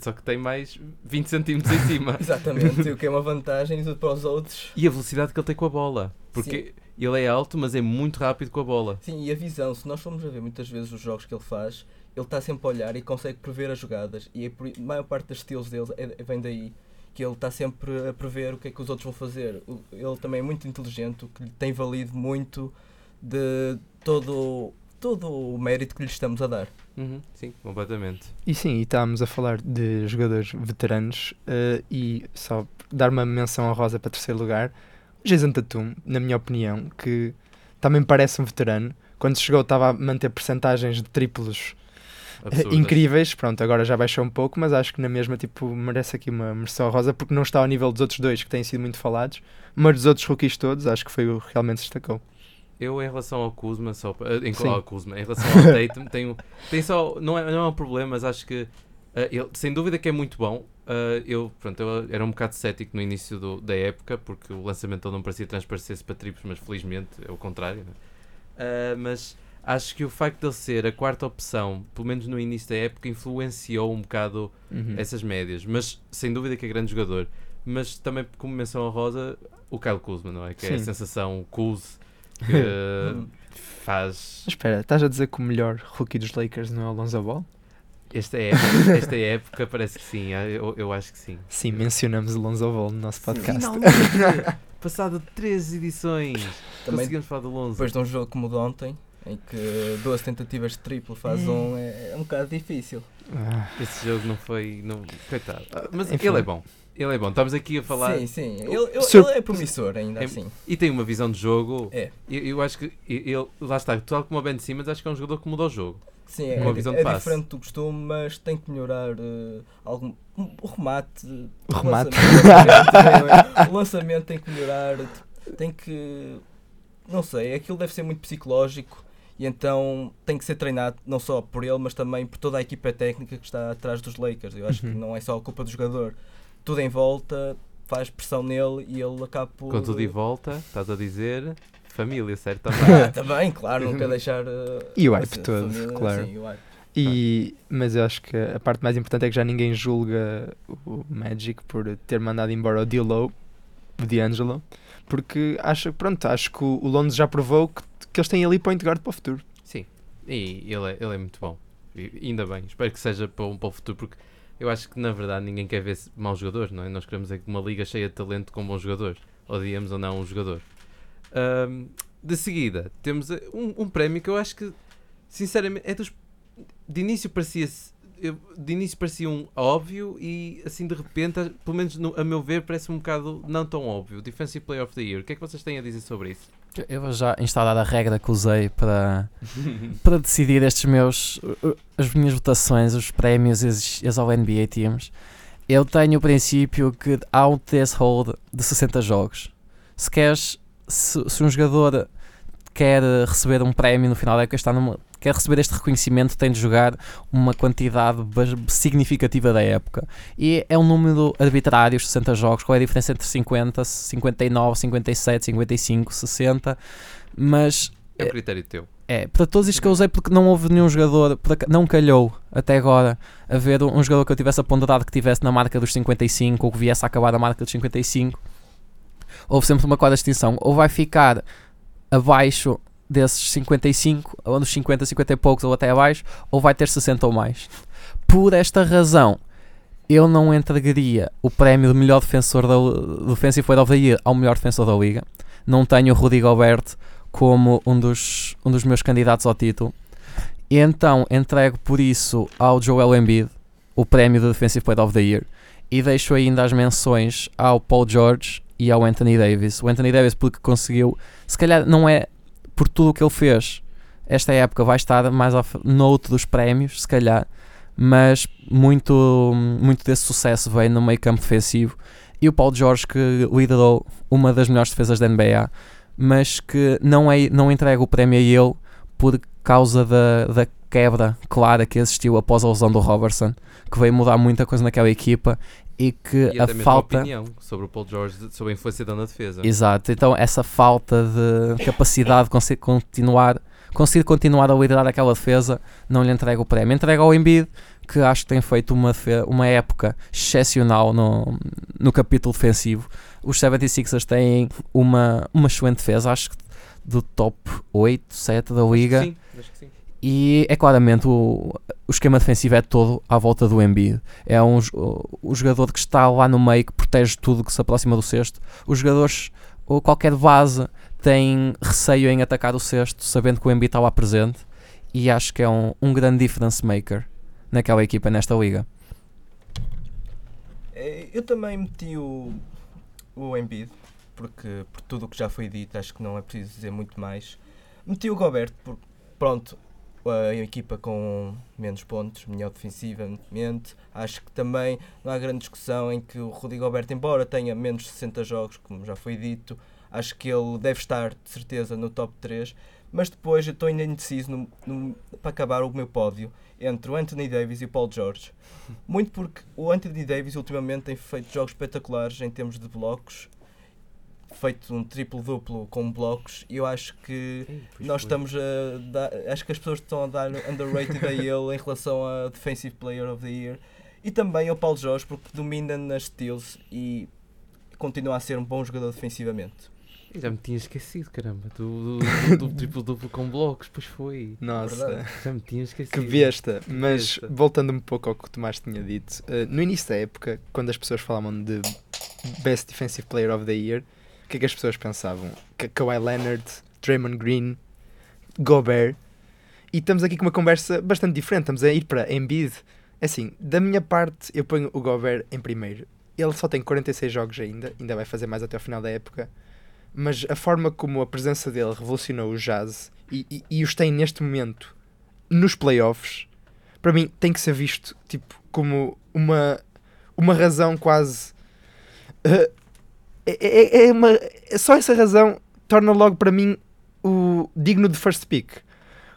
só que tem mais 20 centímetros em cima.
Exatamente, o que é uma vantagem para os outros.
E a velocidade que ele tem com a bola. Porque ele é alto, mas é muito rápido com a bola.
Sim, e a visão, se nós formos a ver muitas vezes os jogos que ele faz, ele está sempre a olhar e consegue prever as jogadas. E é a maior parte dos estilos dele é- vem daí. Que ele está sempre a prever o que é que os outros vão fazer. O- Ele também é muito inteligente, o que lhe tem valido muito de todo, todo o mérito que lhe estamos a dar.
Uhum, sim, completamente.
E sim, e estávamos a falar de jogadores veteranos eh, e só dar uma menção honrosa para terceiro lugar. Jason Tatum, na minha opinião, que também parece um veterano. Quando chegou estava a manter percentagens de triplos
Absurdas.
incríveis. Pronto, agora já baixou um pouco, mas acho que na mesma tipo, merece aqui uma menção honrosa porque não está ao nível dos outros dois que têm sido muito falados, mas dos outros rookies todos, acho que foi o que realmente se destacou.
Eu, em relação ao Kuzma, só em,
Sim.
ao Kuzma, em relação ao Tatum, tenho, tem só, não é, não é um problema, mas acho que eh, ele, sem dúvida que é muito bom. Eh, eu, pronto, eu era um bocado cético no início do- da época, porque o lançamento não parecia transparecer-se para triplos, mas felizmente é o contrário. né? Eh, mas acho que o facto de ele ser a quarta opção, pelo menos no início da época, influenciou um bocado
Uhum.
essas médias. Mas sem dúvida que é grande jogador. Mas também, como menção a Rosa, o Kyle Kuzma, não é? Que é a
Sim.
sensação Kuz que faz.
Mas espera, estás a dizer que o melhor rookie dos Lakers não é o Lonzo Ball?
Esta época, esta época parece que sim, ah, eu, eu acho que sim.
Sim, mencionamos o Lonzo Ball no nosso podcast.
Finalmente! Passado três edições,
Também
conseguimos falar do Lonzo.
depois de um jogo como o de ontem, em que duas tentativas de triplo faz um, é, é um bocado difícil.
Ah,
Esse jogo não foi. Não, coitado. Ah, Mas
Enfim.
ele é bom. Ele é bom. Estamos aqui a falar.
Sim, sim. Ele, ele-
Sur-
ele é promissor ainda
É-
assim.
E tem uma visão de jogo.
É.
Eu, eu acho que ele, lá está, tal como o Ben Simmons, acho que é um jogador que muda o jogo.
Sim, é,
Uma visão de
é
passe.
diferente do costume, mas tem que melhorar eh, algum, o remate.
O remate.
lançamento, o lançamento tem que melhorar. Tem que. Não sei, aquilo deve ser muito psicológico e então tem que ser treinado não só por ele, mas também por toda a equipa técnica que está atrás dos Lakers. Eu acho
Uhum.
que não é só a culpa do jogador. Tudo em volta faz pressão nele e ele acaba por.
Com tudo e volta, estás a dizer, família, certo? Também.
Ah, também, claro, não quer deixar. eh,
E o hype todo,
família,
claro.
sim, o hype.
E, mas eu acho que a parte mais importante é que já ninguém julga o Magic por ter mandado embora o D'Lo, o D'Angelo, porque acho, pronto, acho que o Lonzo já provou que, que eles têm ali point guard para o futuro.
Sim, e ele é, ele é muito bom. E ainda bem, espero que seja para, um- para o futuro, porque eu acho que na verdade ninguém quer ver maus jogadores, não é? Nós queremos é uma liga cheia de talento com bons jogadores, odiamos ou não um jogador. Ahm, de seguida, temos eh, um, um prémio que eu acho que, sinceramente, é dos. De início parecia de início parecia um óbvio e assim de repente, a- pelo menos no- a meu ver, parece um bocado não tão óbvio. Defensive Player of the Year. O que é que vocês têm a dizer sobre isso?
Eu vou já instalar a regra que usei para, para decidir estes meus, uh, as minhas votações, os prémios e as, as ao NBA Teams. Eu tenho o princípio que há um threshold de 60 jogos. Se queres, se, se um jogador quer receber um prémio no final da época, está numa, quer receber este reconhecimento, tem de jogar uma quantidade significativa da época. E é um número arbitrário, os 60 jogos. Qual é a diferença entre 50, 59, 57, 55, 60? Mas
É um critério teu.
é, para todos isto que eu usei porque não houve nenhum jogador, não calhou até agora haver um um jogador que eu tivesse aponderado que tivesse na marca dos 55 ou que viesse a acabar a marca dos 55. Houve sempre uma clara distinção. Ou vai ficar abaixo desses 55, ou nos 50, 50 e poucos, ou até abaixo, ou vai ter 60 ou mais. Por esta razão, eu não entregaria o prémio de melhor defensor da Defensive Player of the Year ao melhor defensor da liga. Não tenho o Rudy Gobert como um dos, um dos meus candidatos ao título. E então entrego por isso ao Joel Embiid o prémio de Defensive Player of the Year e deixo ainda as menções ao Paul George e ao Anthony Davis. O Anthony Davis porque conseguiu, se calhar não é por tudo o que ele fez, esta época vai estar mais ao f- no outro dos prémios, se calhar, mas muito, muito desse sucesso veio no meio campo defensivo. E o Paulo Jorge, que liderou uma das melhores defesas da NBA, mas que não, é, não entrega o prémio a ele por causa da, da quebra clara que existiu após a lesão do Robertson, que veio mudar muita coisa naquela equipa e que
E
a
até mesmo
falta.
a opinião sobre o Paul George, sobre a influência dele na defesa.
Exato, então essa falta de capacidade de conseguir continuar, conseguir continuar a liderar aquela defesa não lhe entrega o prémio. Entrega ao Embiid, que acho que tem feito uma, uma época excepcional no, no capítulo defensivo. Os 76ers têm uma, uma excelente defesa, acho que do top 8, 7 da liga.
Sim, acho que sim.
E é claramente o, o esquema defensivo é todo à volta do Embiid. É um, o, jogador que está lá no meio, que protege tudo que se aproxima do cesto. Os jogadores, ou qualquer base, tem receio em atacar o cesto, sabendo que o Embiid está lá presente. E acho que é um, um grande difference maker naquela equipa, nesta liga.
Eh, Eu também meti o, o Embiid, porque por tudo o que já foi dito, acho que não é preciso dizer muito mais. Meti o Gobert, porque pronto, a equipa com menos pontos, melhor defensivamente. Acho que também não há grande discussão em que o Rudy Gobert, embora tenha menos de 60 jogos, como já foi dito, acho que ele deve estar de certeza no top 3. Mas depois eu estou ainda indeciso no- no- para acabar o meu pódio entre o Anthony Davis e o Paul George. Muito porque o Anthony Davis ultimamente tem feito jogos espetaculares em termos de blocos, feito um triplo-duplo com blocos, e eu acho que nós estamos a dar, acho que as pessoas estão a dar underrated a ele em relação a Defensive Player of the Year e também ao Paulo Jorge porque domina nas steals e continua a ser um bom jogador defensivamente.
Já me tinha esquecido, caramba, do, do, do triplo-duplo com blocos, pois foi.
Nossa,
Verdade.
Já me tinha esquecido.
que besta. Mas voltando um pouco ao que o Tomás tinha dito, eh, no início da época, quando as pessoas falavam de Best Defensive Player of the Year, o que é que as pessoas pensavam? Ka- Kawhi Leonard, Draymond Green, Gobert. E estamos aqui com uma conversa bastante diferente. Estamos a ir para Embiid. Assim, da minha parte, eu ponho o Gobert em primeiro. Ele só tem 46 jogos ainda, ainda vai fazer mais até ao final da época. Mas a forma como a presença dele revolucionou o jazz e, e, e os tem neste momento nos playoffs, para mim tem que ser visto tipo, como uma, uma razão quase. eh, é, é- é uma, é só essa razão torna logo para mim o digno de first pick.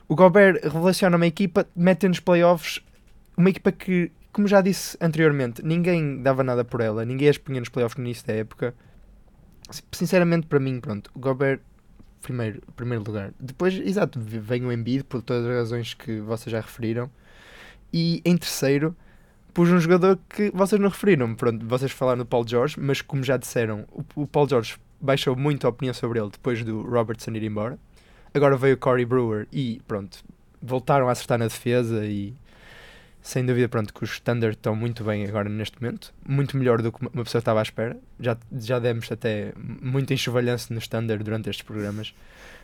O Gobert revoluciona uma equipa, mete nos playoffs uma equipa que, como já disse anteriormente, ninguém dava nada por ela, ninguém as punha nos playoffs no início da época. Sinceramente, para mim, pronto, o Gobert, primeiro, primeiro lugar. Depois, exato, vem o Embiid, por todas as razões que vocês já referiram. E em terceiro, pus um jogador que vocês não referiram. Pronto, vocês falaram do Paul George, mas como já disseram, o, o Paul George baixou muito a opinião sobre ele depois do Robertson ir embora. Agora veio o Corey Brewer e pronto, voltaram a acertar na defesa e sem dúvida pronto que os Thunder estão muito bem agora neste momento, muito melhor do que uma pessoa estava à espera. Já, já demos até muito enxovalhanço nos Thunder durante estes programas.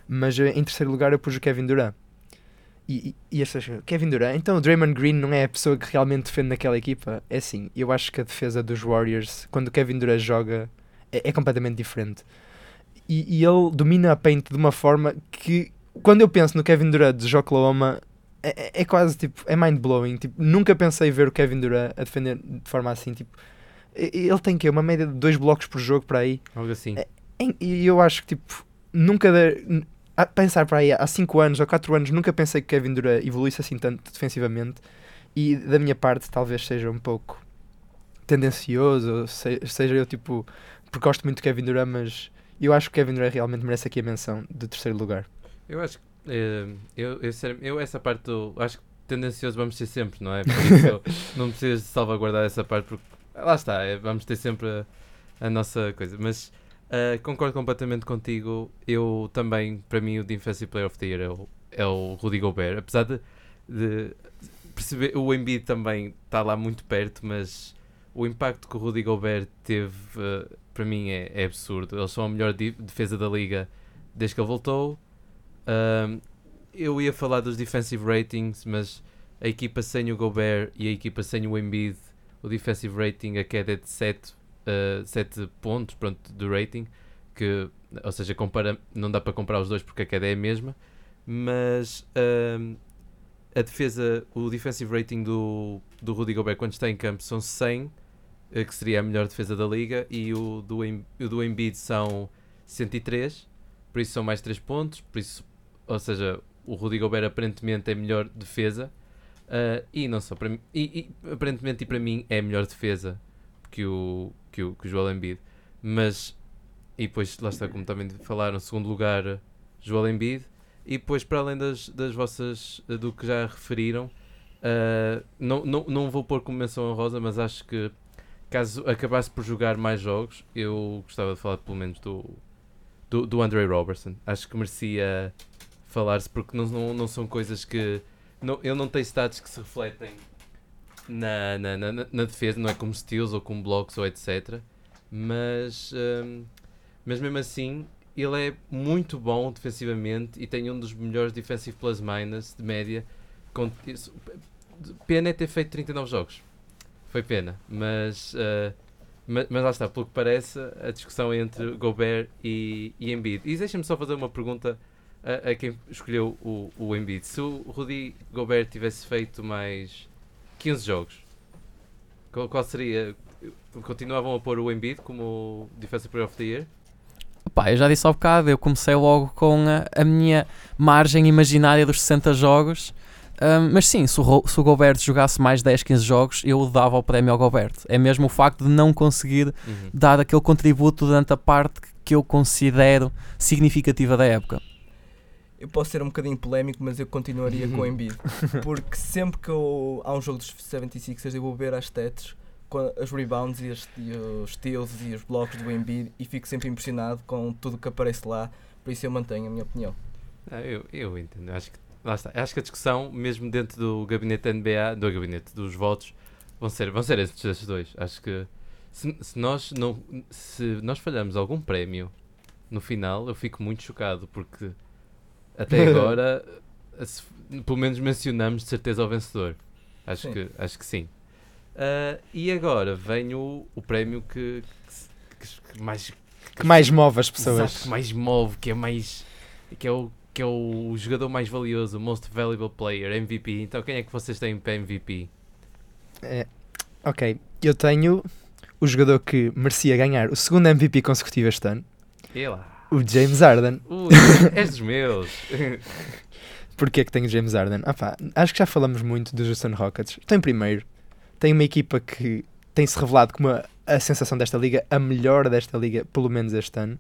Mas eh, em terceiro lugar eu pus o Kevin Durant. E, e, e as pessoas, Kevin Durant, então o Draymond Green não é a pessoa que realmente defende naquela equipa? É assim, eu acho que a defesa dos Warriors, quando o Kevin Durant joga, é, é completamente diferente. E, e ele domina a paint de uma forma que, quando eu penso no Kevin Durant de Oklahoma, é, é- é quase tipo, é mind-blowing. Tipo, nunca pensei ver o Kevin Durant a defender de forma assim. Tipo, ele tem que uma média de dois blocos por jogo para aí.
Algo assim.
É, Em- E eu acho que, tipo, nunca. de- a pensar para aí há 5 anos ou 4 anos, nunca pensei que Kevin Durant evoluísse assim tanto defensivamente. E da minha parte, talvez seja um pouco tendencioso, se- seja eu, tipo, porque gosto muito de Kevin Durant, mas eu acho que Kevin Durant realmente merece aqui a menção de terceiro lugar.
Eu acho que eh, eu, eu, eu essa parte do, acho que tendencioso vamos ter sempre, não é? Por isso não precisas salvaguardar essa parte porque lá está, é, vamos ter sempre a, a nossa coisa. Mas eh, concordo completamente contigo. Eu também, para mim, o Defensive Player of the Year é o, é o Rudy Gobert. Apesar de, de perceber, o Embiid também está lá muito perto, mas o impacto que o Rudy Gobert teve, eh, para mim, é, é absurdo. Eles são a melhor defesa da liga desde que ele voltou. Um, eu ia falar dos defensive ratings, mas a equipa sem o Gobert e a equipa sem o Embiid, o defensive rating, a queda é de 7, uh, 7 pontos pronto, do rating, que, ou seja, compara, não dá para comparar os dois porque a queda é a mesma, mas um, a defesa, o defensive rating do, do Rudy Gobert quando está em campo são 100, eh, que seria a melhor defesa da liga, e o do, o do Embiid são 103, por isso são mais 3 pontos, por isso, ou seja, o Rudy Gobert aparentemente é melhor defesa, ah, e não só para mim, e, e aparentemente e para mim é a melhor defesa que o, que o, que o Joel Embiid, mas, e depois lá está como também falaram, segundo lugar Joel Embiid, e depois para além das, das vossas, do que já referiram, ah, não, não, não vou pôr como menção honrosa, mas acho que caso acabasse por jogar mais jogos, eu gostava de falar pelo menos do, do, do Andre Robertson. Acho que merecia falar-se porque não, não, não são coisas que. Não, ele não tem stats que se refletem na, na, na, na- defesa, não é como steals ou como blocos ou etc. Mas, hum, mas mesmo assim, ele é muito bom defensivamente e tem um dos melhores defensive plus minus de média. Com, isso- pena é ter feito 39 jogos. Foi pena, mas, uh, ma- mas, lá está, pelo que parece, a discussão entre Gobert e, e Embiid. E deixa-me só fazer uma pergunta a, a quem escolheu o, o Embiid. Se o Rudy Gobert tivesse feito mais 15 jogos, qual, qual seria? Continuavam a pôr o Embiid como Defensive Player of the Year?
Pá, eu já disse há bocado, eu comecei logo com a, a minha margem imaginária dos 60 jogos. Ahm, mas sim, se o, se o Gobert jogasse mais 10, 15 jogos, eu dava o prémio ao Gobert. É mesmo o facto de não conseguir
Uhum.
dar aquele contributo durante a parte que eu considero significativa da época.
Eu posso ser um bocadinho polémico, mas eu continuaria com o Embiid. Porque sempre que eu, há um jogo dos 76ers, eu vou ver as stats, as rebounds e, as, e os steals e os blocos do Embiid e fico sempre impressionado com tudo que aparece lá. Por isso eu mantenho a minha opinião.
Ah, eu, eu entendo. Acho que, lá está. Acho que a discussão, mesmo dentro do gabinete da NBA, do gabinete dos votos, vão ser, vão ser esses, esses dois. Acho que se, se nós não se nós falhamos algum prémio no final, eu fico muito chocado porque até agora se- pelo menos mencionamos de certeza o vencedor. Acho
Sim.
que acho que sim. Ah, e agora vem o, o prémio que, que que- que mais
Que mais move as pessoas.
Exato, que mais move, que é mais. que é o, que é o jogador mais valioso, Most Valuable Player, MVP. Então quem é que vocês têm para MVP?
É, ok, eu tenho o jogador que merecia ganhar o segundo MVP consecutivo este ano,
E lá.
O James Harden.
Ui, és dos meus.
Porquê que tenho o James Harden? Ah pá, acho que já falamos muito dos Houston Rockets. Tem primeiro, tem uma equipa que tem-se revelado como a, a sensação desta liga, a melhor desta liga, pelo menos este ano.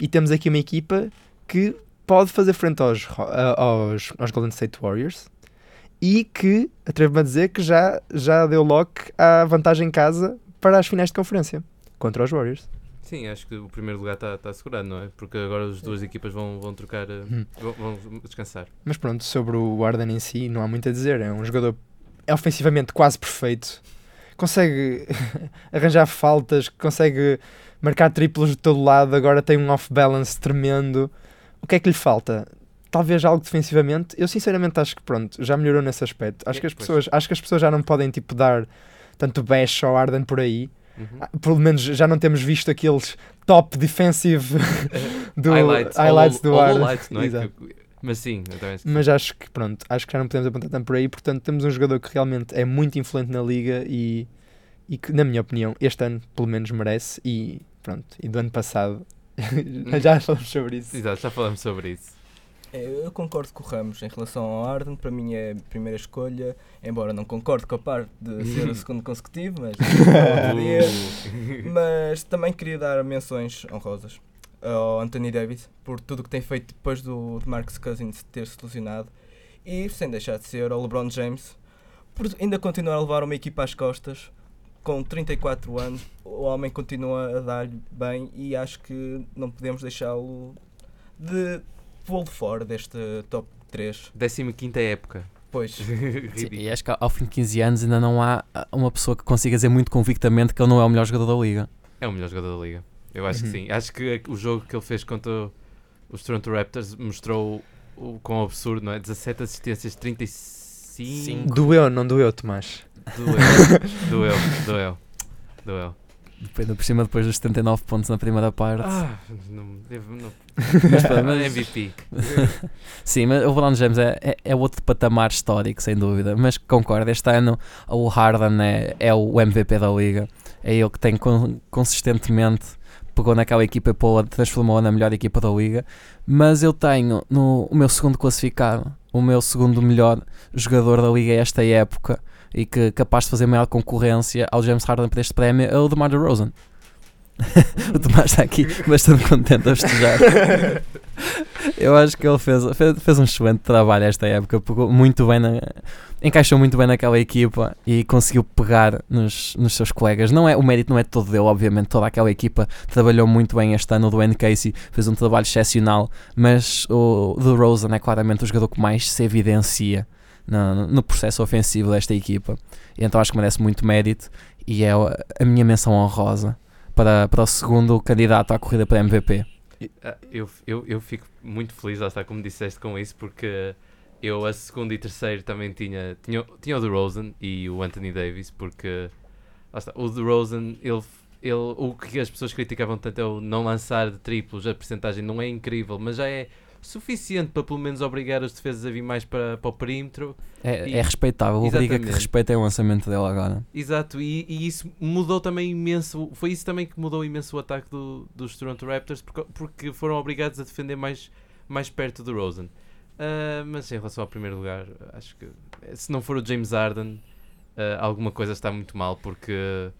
E temos aqui uma equipa que pode fazer frente aos, aos, aos Golden State Warriors e que, atrevo-me a dizer, que já, já deu lock à vantagem em casa para as finais de conferência contra os Warriors.
Sim, acho que o primeiro lugar está tá assegurado, não é? Porque agora as duas equipas vão, vão trocar. eh,
Hum.
Vão, vão descansar.
Mas pronto, sobre o Harden em si, não há muito a dizer. É um jogador é ofensivamente quase perfeito. Consegue arranjar faltas, consegue marcar triplos de todo lado. Agora tem um off-balance tremendo. O que é que lhe falta? Talvez algo defensivamente. Eu sinceramente acho que pronto, já melhorou nesse aspecto. Acho
É,
que as
pois.
pessoas, acho que as pessoas já não podem tipo dar tanto bash ao Harden por aí.
Uhum.
Ah, Pelo menos já não temos visto aqueles top defensive do
highlights,
highlights
all,
do
all highlights, não é?
Exato.
Mas sim,
Mas acho que pronto, acho que já não podemos apontar tanto por aí, portanto temos um jogador que realmente é muito influente na liga e, e que, na minha opinião, este ano pelo menos merece e pronto, e do ano passado já falamos sobre isso.
Exato, já falamos sobre isso.
É, Eu concordo com o Ramos em relação ao Arden, para mim é a primeira escolha, embora não concorde com a parte de ser o segundo consecutivo, mas, mas também queria dar menções honrosas ao Anthony Davis por tudo o que tem feito depois do de Marcus Cousins ter se lesionado e sem deixar de ser ao LeBron James por ainda continuar a levar uma equipa às costas com 34 anos, o homem continua a dar-lhe bem e acho que não podemos deixá-lo de pô-lo fora deste top 3.
15 época.
Pois,
Sim, e acho que ao fim de 15 anos ainda não há ah, uma pessoa que consiga dizer muito convictamente que ele não é o melhor jogador da liga.
É o melhor jogador da liga. Eu acho
Uhum.
que sim. Acho que o jogo que ele fez contra os Toronto Raptors mostrou o quão absurdo, não é? 17 assistências, 35.
Doeu, não doeu, Tomás?
Doeu, doeu, doeu, doeu.
Depois, por cima, depois dos 79 pontos na primeira parte.
Ah, não, devo, não.
Mas mas-
MVP.
Sim, mas o LeBron James é, é, é outro patamar histórico, sem dúvida. Mas concordo, este ano o Harden é, é o MVP da liga. É ele que tem con- consistentemente pegou naquela equipa e pô-la, transformou-a na melhor equipa da liga. Mas eu tenho no o meu segundo classificado, o meu segundo melhor jogador da liga esta época e que capaz de fazer maior concorrência ao James Harden para este prémio é o DeMar DeRozan. o Tomás está aqui bastante contente a festejar. Eu acho que ele fez, fez, fez um excelente trabalho esta época, pegou muito bem na, encaixou muito bem naquela equipa e conseguiu pegar nos, nos seus colegas. Não é, o mérito não é todo dele, obviamente, toda aquela equipa trabalhou muito bem este ano. O Dwayne Casey fez um trabalho excepcional, mas o DeRozan é claramente o jogador que mais se evidencia no, no processo ofensivo desta equipa. E então acho que merece muito mérito e é a minha menção honrosa para, para o segundo candidato à corrida para MVP.
Ah, Eu, eu, eu fico muito feliz, lá está, como disseste, com isso, porque eu a segundo e terceiro também tinha, tinha, tinha o DeRozan e o Anthony Davis, porque lá está, o DeRozan, ele, ele, o que as pessoas criticavam tanto é o não lançar de triplos, a percentagem não é incrível, mas já é suficiente para pelo menos obrigar os defesas a vir mais para, para o perímetro.
É,
E-
é respeitável, obriga que respeitem o lançamento dele agora.
Exato, e, e isso mudou também imenso. Foi isso também que mudou imenso o ataque do, dos Toronto Raptors porque, porque foram obrigados a defender mais, mais perto do Rosen. Ah, mas em relação ao primeiro lugar, acho que eh, se não for o James Harden, ah, alguma coisa está muito mal porque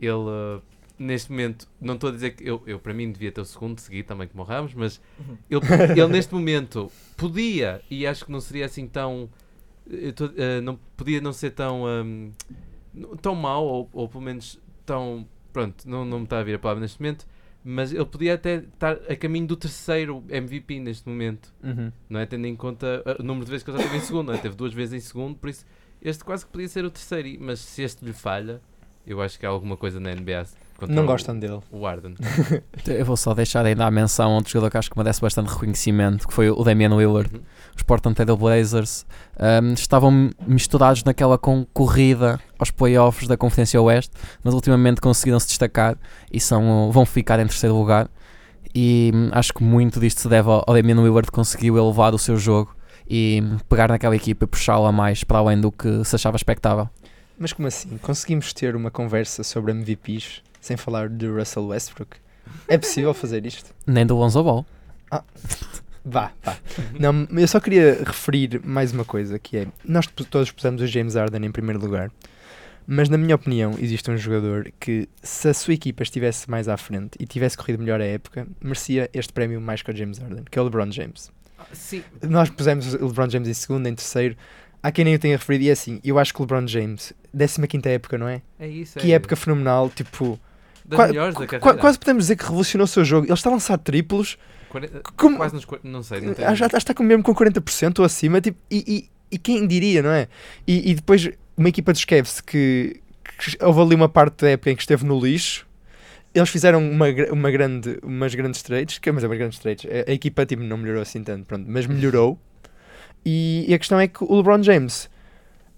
ele neste momento, não estou a dizer que eu, eu para mim devia ter o segundo seguido também como o Ramos, mas
Uhum.
ele, ele neste momento podia e acho que não seria assim tão eu tô- eh, não podia não ser tão n- tão mau ou, ou pelo menos tão pronto não, não me está a vir a palavra neste momento mas ele podia até estar a caminho do terceiro MVP neste momento não é tendo em conta uh, o número de vezes que ele já esteve em segundo é? teve duas vezes em segundo por isso este quase que podia ser o terceiro mas se este lhe falha eu acho que há alguma coisa na NBA contra
Não
o-
gostam dele.
o Arden
Eu vou só deixar ainda a menção a outro jogador que acho que merece bastante reconhecimento, que foi o Damian Lillard.
Uhum.
Os Portland Trail Blazers um, estavam misturados naquela com- corrida aos playoffs da Conferência Oeste, mas ultimamente conseguiram se destacar e são, vão ficar em terceiro lugar. E hum, acho que muito disto se deve ao Damian Lillard que conseguiu elevar o seu jogo e hum, pegar naquela equipa e puxá-la mais para além do que se achava expectável.
Mas como assim? Conseguimos ter uma conversa sobre MVPs sem falar de Russell Westbrook? É possível fazer isto?
Nem do Lonzo Ball.
Vá, vá. Não, eu só queria referir mais uma coisa, que é, nós todos pusemos o James Harden em primeiro lugar, mas na minha opinião existe um jogador que, se a sua equipa estivesse mais à frente e tivesse corrido melhor a época, merecia este prémio mais que o James Harden, que é o LeBron James.
sim
Nós pusemos o LeBron James em segundo, em terceiro, há quem nem o tenha referido, e é assim, eu acho que o LeBron James, 15ª época, não é?
é isso
Que
é
época fenomenal, tipo,
das
qua-
melhores da carreira
quase podemos dizer que revolucionou o seu jogo. Ele está a lançar triplos,
Quarenta-
como,
quase nos não sei não
acho, acho que está com mesmo com 40% ou acima, tipo, e, e, e quem diria, não é? E, e depois uma equipa dos Cavs que, que houve ali uma parte da época em que esteve no lixo. Eles fizeram uma, uma grande, umas grandes trades, que, mas é uma grandes trades. A, a equipa tipo, não melhorou assim tanto, pronto, mas melhorou. E, e a questão é que o LeBron James,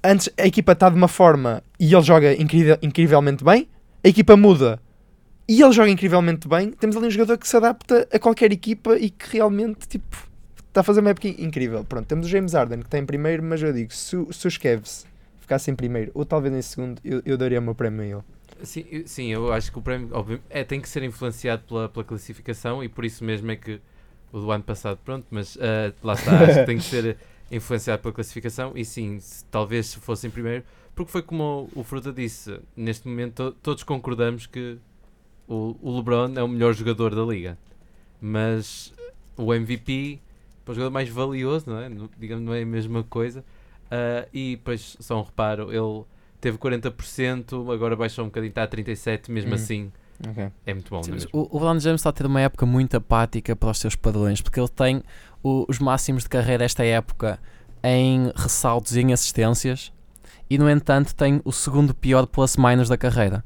antes a equipa está de uma forma e ele joga incrível, incrivelmente bem, a equipa muda e ele joga incrivelmente bem. Temos ali um jogador que se adapta a qualquer equipa e que realmente tipo, está a fazer uma época incrível. Pronto, temos o James Harden que está em primeiro, mas eu digo, se, o- se os Cavs ficassem em primeiro ou talvez em segundo, eu, eu daria o meu prémio a ele.
Sim, eu- sim, eu acho que o prémio obvi- é, tem que ser influenciado pela, pela classificação e por isso mesmo é que o do ano passado, pronto, mas ah, lá está, acho que tem que ser influenciado pela classificação e sim, se- talvez se fosse em primeiro, porque foi como o, o Fruta disse, neste momento to- todos concordamos que o, o LeBron é o melhor jogador da liga, mas o MVP, para o jogador mais valioso, não é? No- digamos, não é a mesma coisa, Ah, e depois, só um reparo, ele teve 40%, agora baixou um bocadinho, está a 37%, mesmo
Hum.
assim é muito bom,
Sim,
é
o, o LeBron James está a ter uma época muito apática para os seus padrões, porque ele tem o- os máximos de carreira esta época em ressaltos e em assistências, e no entanto tem o segundo pior plus-minus da carreira.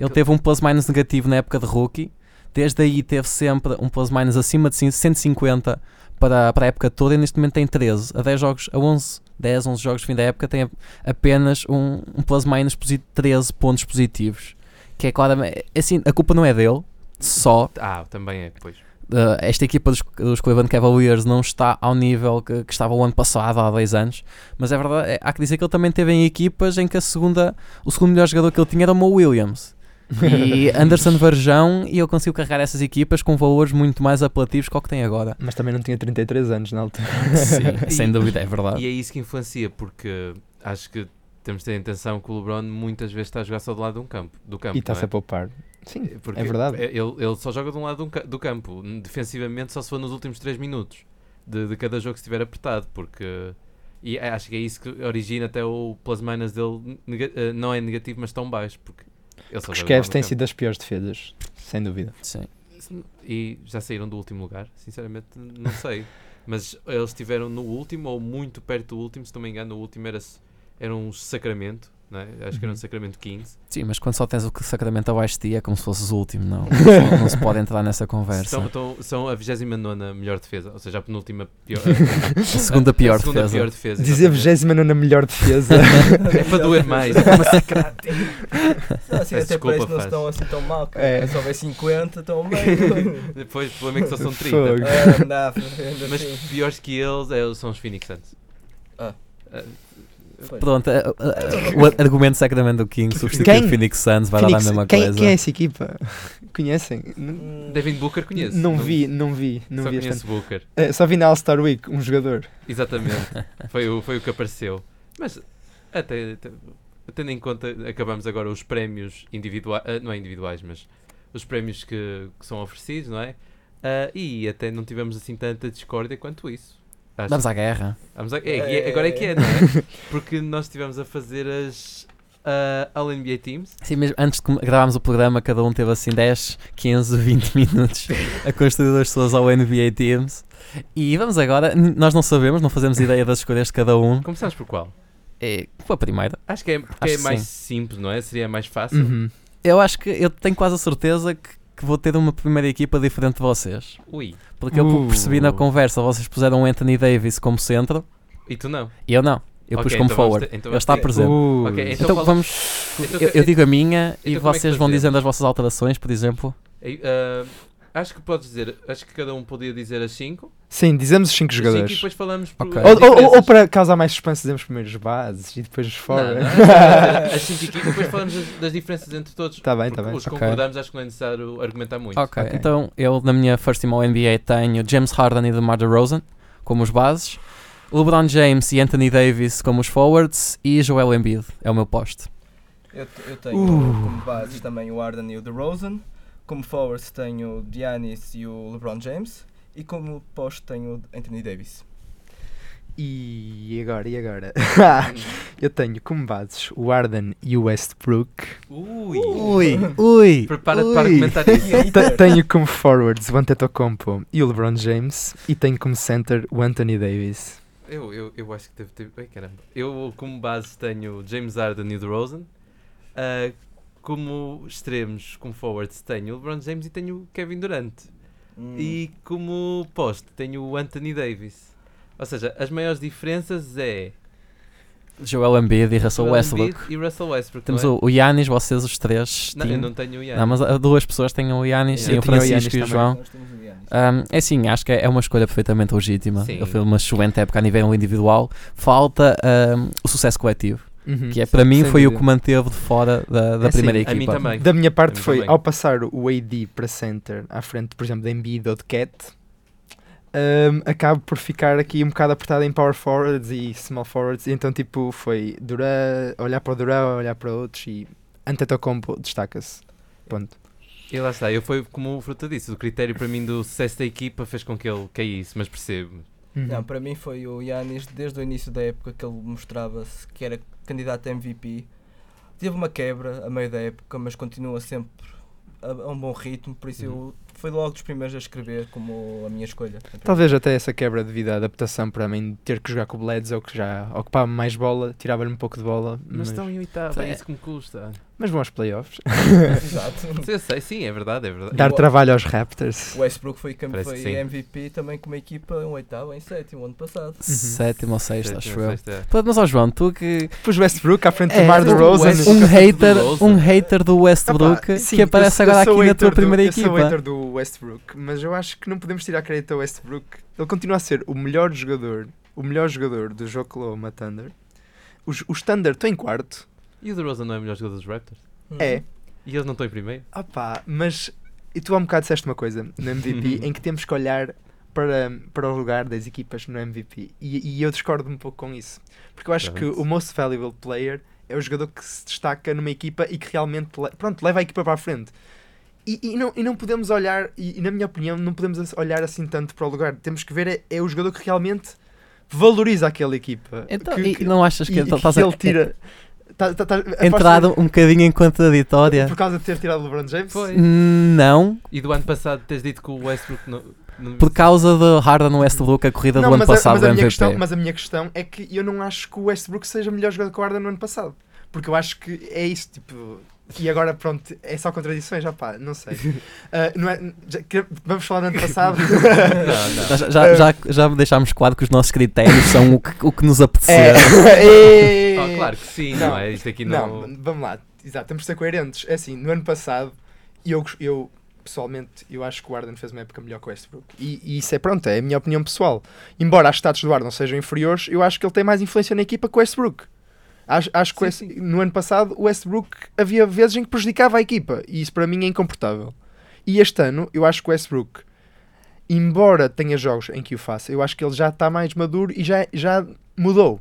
Ele teve um plus-minus negativo na época de rookie, desde aí teve sempre um plus-minus acima de 150 para, para a época toda, e neste momento tem 13, a 10 jogos, a 11, 10, 11 jogos de fim da época, tem apenas um, um plus-minus posi- 13 pontos positivos. que é claramente. Assim, a culpa não é dele, só.
Ah, também é, pois.
Uh, esta equipa dos, dos Cleveland Cavaliers não está ao nível que, que estava o ano passado, há 10 anos, mas é verdade, é- há que dizer que ele também teve em equipas em que a segunda, o segundo melhor jogador que ele tinha era o Mo Williams. E Anderson Varjão, e ele conseguiu carregar essas equipas com valores muito mais apelativos que o que tem agora.
Mas também não tinha 33 anos na altura.
Sim, sem dúvida, é verdade.
E é isso que influencia, porque acho que temos de ter atenção que o LeBron muitas vezes está a jogar só do lado de um campo, do campo.
E está-se
não
a poupar. Sim,
é? Porque
é verdade.
Ele, ele só joga de um lado do campo. Defensivamente só se for nos últimos 3 minutos de, de cada jogo que estiver apertado, porque e é- acho que é isso que origina até o plus minus dele eh, não é negativo, mas tão baixo, porque
Os Cavs têm sido das piores defesas, sem dúvida.
Sim.
E já saíram do último lugar? Sinceramente, não sei. Mas eles estiveram no último ou muito perto do último, se não me engano. O último era, era um Sacramento, é? acho que era um
Uhum.
Sacramento 15.
Sim, mas quando só tens o Sacramento abaixo de ti é como se fosses o último, não. Não, não se pode entrar nessa conversa.
São, estão- são a 29 melhor defesa, ou seja, a penúltima pior.
A segunda pior
a segunda
defesa.
pior defesa.
Dizer
exatamente.
29 na melhor defesa.
É para doer mais, é para.
Não, assim,
Peço
até parece que não estão assim tão mal. cara.
É.
Se houver 50, estão bem.
Depois, o problema é que só são 30.
Fogo.
Ah, não,
Mas
assim.
piores que eles é- são os Phoenix Suns.
Ah.
Ah.
Pronto, o argumento Sacramento do King substitui
Quem?
o Phoenix Suns, vai dar
Phoenix,
a mesma
quem,
coisa.
quem é essa equipa? Conhecem?
Hum,
Devin Booker conheço.
Não vi, não vi, não
só
vi
conheço Booker.
Eh, Só vi na All-Star Week um jogador.
Exatamente. foi, o, foi o que apareceu. Mas, até, até- tendo em conta, acabamos agora os prémios individuais, não é individuais, mas os prémios que, que são oferecidos, não é? Ah, e até não tivemos assim tanta discórdia quanto isso. Acho-
Vamos à guerra.
Vamos a- é, é- agora é que é, não é? Porque nós estivemos a fazer as ah, All-NBA Teams.
Sim, mesmo antes de gravarmos o programa, cada um teve assim 10, 15, 20 minutos a construir as suas ao NBA Teams. E vamos agora, nós não sabemos, não fazemos ideia das escolhas de cada um.
Começamos por qual?
É, foi a primeira.
Acho que é, porque
Acho
é
que
mais
sim.
simples, não é? Seria mais fácil.
Uhum.
Eu acho que eu tenho quase a certeza que, que vou ter uma primeira equipa diferente de vocês.
Ui.
Porque eu
Uh.
percebi na conversa, vocês puseram o Anthony Davis como centro
E tu não?
e eu não. Eu pus
Ok,
como
então
forward.
ter- então
Ele está
ter-
presente.
Uh,
Ok,
Então,
Então
vamos.
Então,
eu, eu digo a minha e
então é
vocês vão
fazemos?
dizendo as vossas alterações, por exemplo.
Ah, acho que podes dizer, acho que cada um podia dizer as 5.
Sim, dizemos os 5
E
jogadores.
depois falamos por
Ok.
as
Ou, ou- ou- para causar mais suspense, dizemos primeiro os bases e depois os fora.
não, não, as 5 equipas, depois falamos das, das diferenças entre todos.
Tá bem,
Porque
tá bem.
Os
Ok.
concordamos, acho que não é necessário argumentar muito.
Ok,
Ok.
então eu na minha first team ao NBA tenho James Harden e DeMar DeRozan como os bases, LeBron James e Anthony Davis como os forwards e Joel Embiid é o meu poste.
Eu, eu tenho
Uh.
como bases também o Arden e o DeRozan. Como forwards tenho o Giannis e o LeBron James. E como poste tenho o Anthony Davis.
E agora, e agora? Eu tenho como bases o Arden e o Westbrook.
Ui!
Ui, ui.
Prepara-te para
Ui.
argumentar isso.
Te- tenho como forwards o Antetokounmpo e o LeBron James. E tenho como center o Anthony Davis.
Eu, eu, eu acho que deve ter. Ai, caramba. Eu, como base, tenho James Harden e o DeRozan. Ah, como extremos, como forwards, tenho o LeBron James e tenho o Kevin Durant.
Hum.
E como poste, tenho o Anthony Davis. Ou seja, as maiores diferenças é
Joel Embiid e Russell
Joel
Westbrook.
Embiid e Russell Westbrook.
Temos
é?
o, Giannis, vocês os três.
não, eu não tenho o Giannis.
Não, mas ah, duas pessoas têm o
Eu
sim, o
tinha o
Francisco e o João. Um, é assim, acho que é uma escolha perfeitamente legítima.
Sim.
Ele fez uma excelente época a nível individual. Falta um, o sucesso coletivo,
Uhum.
que é para mim foi o
dúvida.
que manteve de fora da, da
É assim,
primeira
a
equipa.
mim também.
Da minha parte foi,
também.
ao passar o AD para center à frente, por exemplo, da Embiid ou de Cat, um, acabo por ficar aqui um bocado apertado em power forwards e small forwards. E então, tipo, foi Durant, olhar para o Durant, olhar para outros e Antetokounmpo destaca-se. Ponto.
E lá está, eu foi como o Fruta disse, o critério para mim do sucesso da equipa fez com que ele caísse, mas percebo.
Uhum.
Não, para mim foi o Yanis desde o início da época que ele mostrava-se que era candidato a MVP. Teve uma quebra a meio da época, mas continua sempre a, a um bom ritmo, por isso eu foi logo dos primeiros a escrever como a minha escolha.
Talvez até essa quebra devido à adaptação para mim, de ter que jogar com o Bledsoe, que já ocupava mais bola, tirava-lhe um pouco de bola,
Mas
mas,
estão em oitavo, é isso que me custa.
mas vão aos playoffs.
Exato.
Eu sei, sim, é verdade, é verdade.
Dar
o-
trabalho aos Raptors.
O Westbrook foi, foi. MVP também com uma equipa em oitavo, em sétimo, ano passado.
Sétimo ou sexto,
Sétimo,
acho eu.
sexto, é.
Mas, ó João, tu que.
Pus Westbrook à frente
É,
do Mar de Rosen.
Um
do
hater, um hater do Westbrook
Epá, sim,
que aparece
eu-
agora aqui na tua
do-
primeira
Eu sou
equipa.
hater do Westbrook, mas eu acho que não podemos tirar crédito ao Westbrook. Ele continua a ser o melhor jogador, o melhor jogador do Oklahoma Thunder. Os, os Thunder estão em quarto,
E o DeRozan não é o melhor jogador dos Raptors?
Uhum.
é.
E eles não estão em primeiro?
Ah pá, mas e tu há um bocado disseste uma coisa no MVP em que temos que olhar para, para o lugar das equipas no MVP e, e eu discordo um pouco com isso porque eu acho que o most valuable player é o jogador que se destaca numa equipa e que realmente le- pronto, leva a equipa para a frente e, e não, e não podemos olhar e, e na minha opinião não podemos olhar assim tanto para o lugar temos que ver é, é o jogador que realmente valoriza aquela equipa
Então,
que,
e
que-
não achas que
e
estás
que
a
ele tira tá- tá- tá-
entrado um bocadinho em contraditória?
por causa de ter tirado o LeBron James
Foi.
Não,
E do ano passado tens dito que o Westbrook não. não-
por causa de Harden Westbrook, a corrida
Não,
do ano
mas, a,
passado
mas, a minha
MVP.
questão, mas a minha questão é que eu não acho que o Westbrook seja melhor jogador que o Harden no ano passado. Porque eu acho que é isso, tipo. E agora, pronto, é só contradições, já pá, não sei. Ah, não é, já- que- vamos falar do ano passado.
Não, não.
Já, já, já, já deixámos claro que os nossos critérios são o que, o que nos
É.
apetecer.
E-
Ah, claro que sim, não,
Não,
é? Isto aqui não.
Não, vamos lá, exato, temos de ser coerentes. É assim, no ano passado, eu, eu pessoalmente, eu acho que o Harden fez uma época melhor que o Westbrook. E, e isso é pronto, é a minha opinião pessoal. Embora as status do Harden sejam inferiores, eu acho que ele tem mais influência na equipa que o Westbrook. Acho, acho que
Sim,
West- no ano passado o Westbrook havia vezes em que prejudicava a equipa e isso para mim é incomportável. E este ano eu acho que o Westbrook, embora tenha jogos em que o faça, eu acho que ele já está mais maduro e já, já mudou.